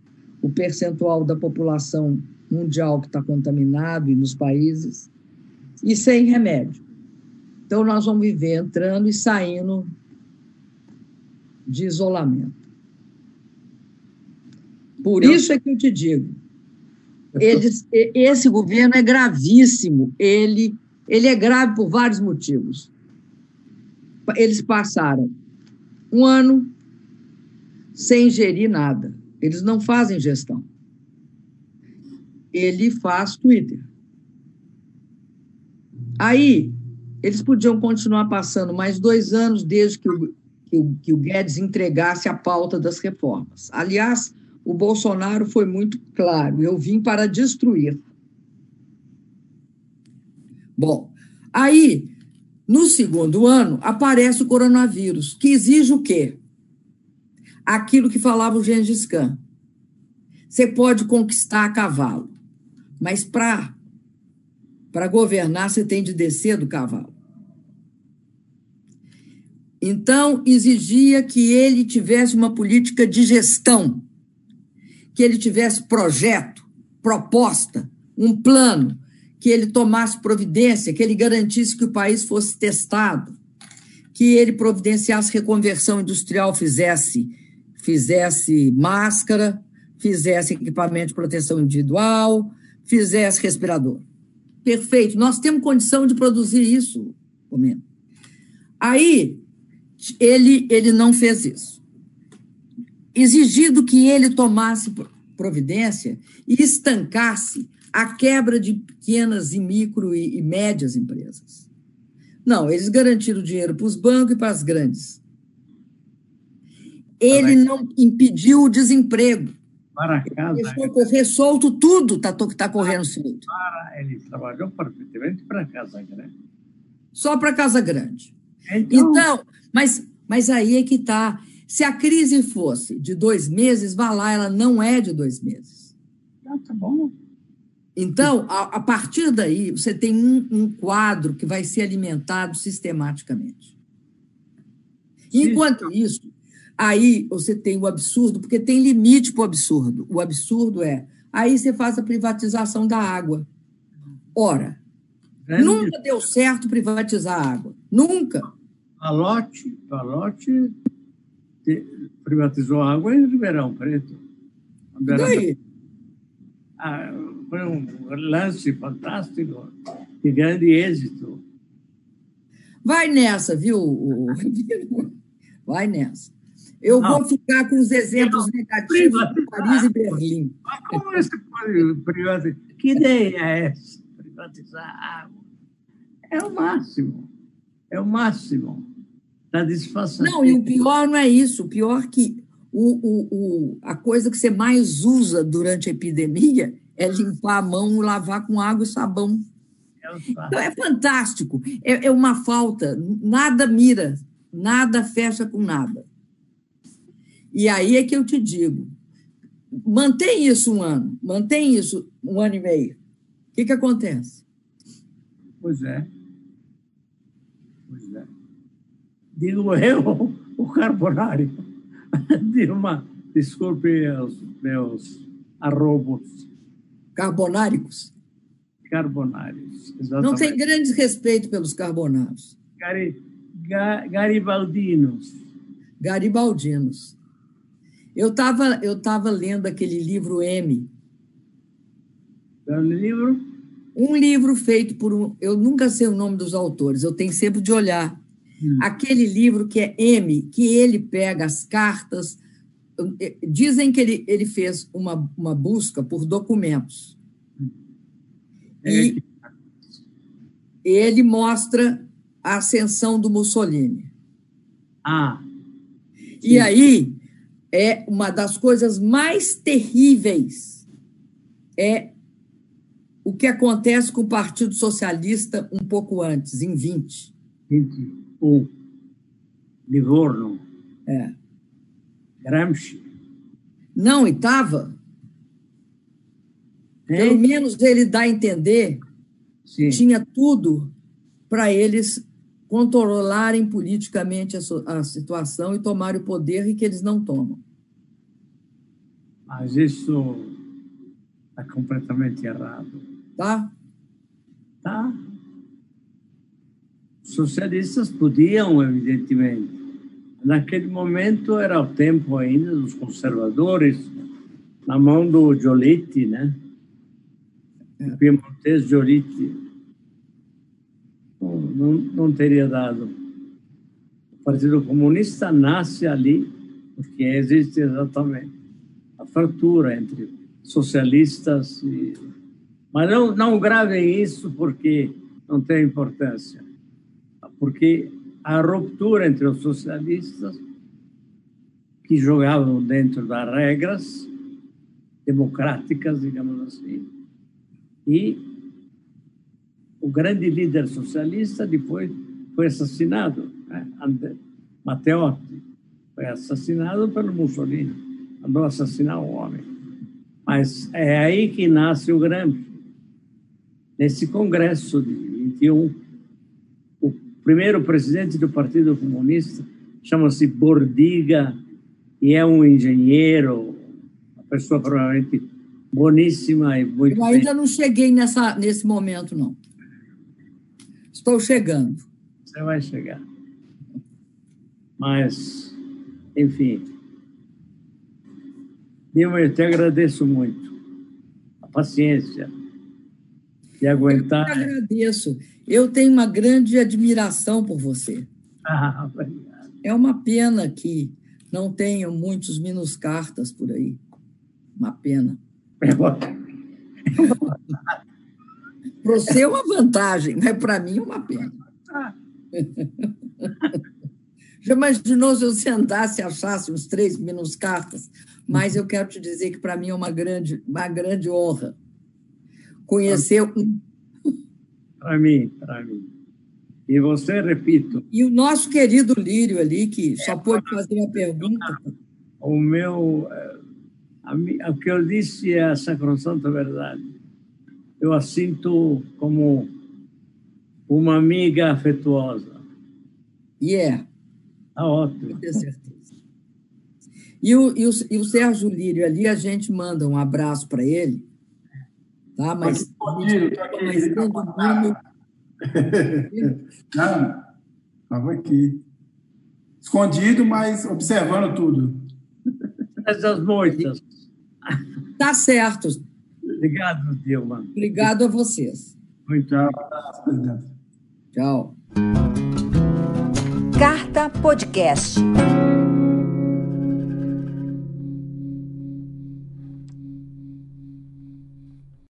o percentual da população mundial que está contaminado e nos países, e sem remédio. Então, nós vamos viver entrando e saindo de isolamento. Por isso é que eu te digo, eles, esse governo é gravíssimo. Ele, ele é grave por vários motivos. Eles passaram um ano sem gerir nada. Eles não fazem gestão. Ele faz Twitter. Aí, eles podiam continuar passando mais dois anos desde que o que o, que o Guedes entregasse a pauta das reformas. Aliás, o Bolsonaro foi muito claro: eu vim para destruir. Bom, aí, no segundo ano, aparece o coronavírus, que exige o quê? Aquilo que falava o Gengis Khan. Você pode conquistar a cavalo, mas para para governar você tem de descer do cavalo. Então, exigia que ele tivesse uma política de gestão, que ele tivesse projeto, proposta, um plano, que ele tomasse providência, que ele garantisse que o país fosse testado, que ele providenciasse reconversão industrial, fizesse, fizesse máscara, fizesse equipamento de proteção individual, fizesse respirador. Perfeito, nós temos condição de produzir isso, Comendo. Aí, ele, ele não fez isso. Exigido que ele tomasse providência e estancasse a quebra de pequenas e micro e, e médias empresas. Não, eles garantiram dinheiro para os bancos e para as grandes. Ele não impediu o desemprego. Para casa. Ele foi correr solto, tudo está tá correndo solto. Para, ele trabalhou perfeitamente para a Casa Grande. Só para a Casa Grande. Então, então mas, mas aí é que está. Se a crise fosse de dois meses, vá lá, ela não é de dois meses. Ah, tá bom. Então, a, a partir daí, você tem um, um, quadro que vai ser alimentado sistematicamente. Enquanto isso, aí você tem o absurdo, porque tem limite para o absurdo. O absurdo é, aí você faz a privatização da água. Ora, nunca deu certo privatizar a água. Nunca. Palote, Palote privatizou a água em Ribeirão Preto. Daí? Ah, foi um lance fantástico, de grande êxito. Vai nessa, viu? Vai nessa. Eu Não. vou ficar com os exemplos negativos de Paris e Berlim. Mas como você pode privatizar? Que ideia é essa? Privatizar a água? É o máximo. É o máximo. Está disfarçando. Não, e o pior não é isso. O pior é que o, o, o, a coisa que você mais usa durante a epidemia é limpar a mão, lavar com água e sabão. Então, é fantástico. É, é uma falta. Nada mira, nada fecha com nada. E aí é que eu te digo: mantém isso um ano, mantém isso um ano e meio. O que, que acontece? Pois é. Pois é. Digo [laughs] eu, o carbonário. [laughs] Dilma, desculpe os meus arrobos. Carbonáricos? Carbonários, exatamente. Não tem grande respeito pelos carbonários. Gari, ga, garibaldinos. Garibaldinos. Eu estava eu tava lendo aquele livro M. É um livro? Um livro feito por um. Eu nunca sei o nome dos autores, eu tenho sempre de olhar. Hum. Aquele livro que é M, que ele pega as cartas. Eh, dizem que ele, ele fez uma, uma busca por documentos. É. E ele mostra a ascensão do Mussolini. Ah. E aí é uma das coisas mais terríveis é o que acontece com o Partido Socialista um pouco antes, em 20. 21. Livorno. É. Gramsci. Não, e estava. Pelo menos ele dá a entender Sim. tinha tudo para eles controlarem politicamente a, a situação e tomarem o poder e que eles não tomam. Mas isso está completamente errado. Tá? Tá. Socialistas podiam, evidentemente. Naquele momento era o tempo ainda dos conservadores, na mão do Giolitti, né? É. Piemontese Giolitti não, não teria dado. O Partido Comunista nasce ali porque existe exatamente a fratura entre socialistas e... Mas não, não gravem isso porque não tem importância. Porque a ruptura entre os socialistas, que jogavam dentro das regras democráticas, digamos assim, e o grande líder socialista depois foi assassinado, né? Matteotti foi assassinado pelo Mussolini, mandou assassinar o homem. Mas é aí que nasce o Gramsci. Nesse congresso de 21, o primeiro presidente do Partido Comunista chama-se Bordiga e é um engenheiro, uma pessoa provavelmente boníssima e muito. Eu ainda bem. não cheguei nessa, nesse momento, não. Estou chegando. Você vai chegar. Mas, enfim. Eu te agradeço muito. A paciência de aguentar. Eu agradeço. Eu tenho uma grande admiração por você. Ah, obrigado. É uma pena que não tenham muitos cartas por aí. Uma pena. É Para você é uma vantagem, mas para mim é uma pena. Já imaginou se eu sentasse e achasse uns três menos cartas? Mas eu quero te dizer que para mim é uma grande, uma grande honra conhecer um. Para mim, para mim. E você, repito. E o nosso querido Lírio ali, que só pôde fazer uma pergunta. O meu. Eh, o que eu disse é a sacrossanta verdade eu a sinto como uma amiga afetuosa. E yeah. é. Tá ótimo. tenho certeza. E o, e, o, e o Sérgio Lírio ali, a gente manda um abraço para ele. Tá? Mas. Escondido, estou aqui. [laughs] Não, estava aqui. Escondido, mas observando tudo. Essas moitas. Tá certo. Obrigado, Dilma. Obrigado a vocês. Muito Tchau. Carta Podcast.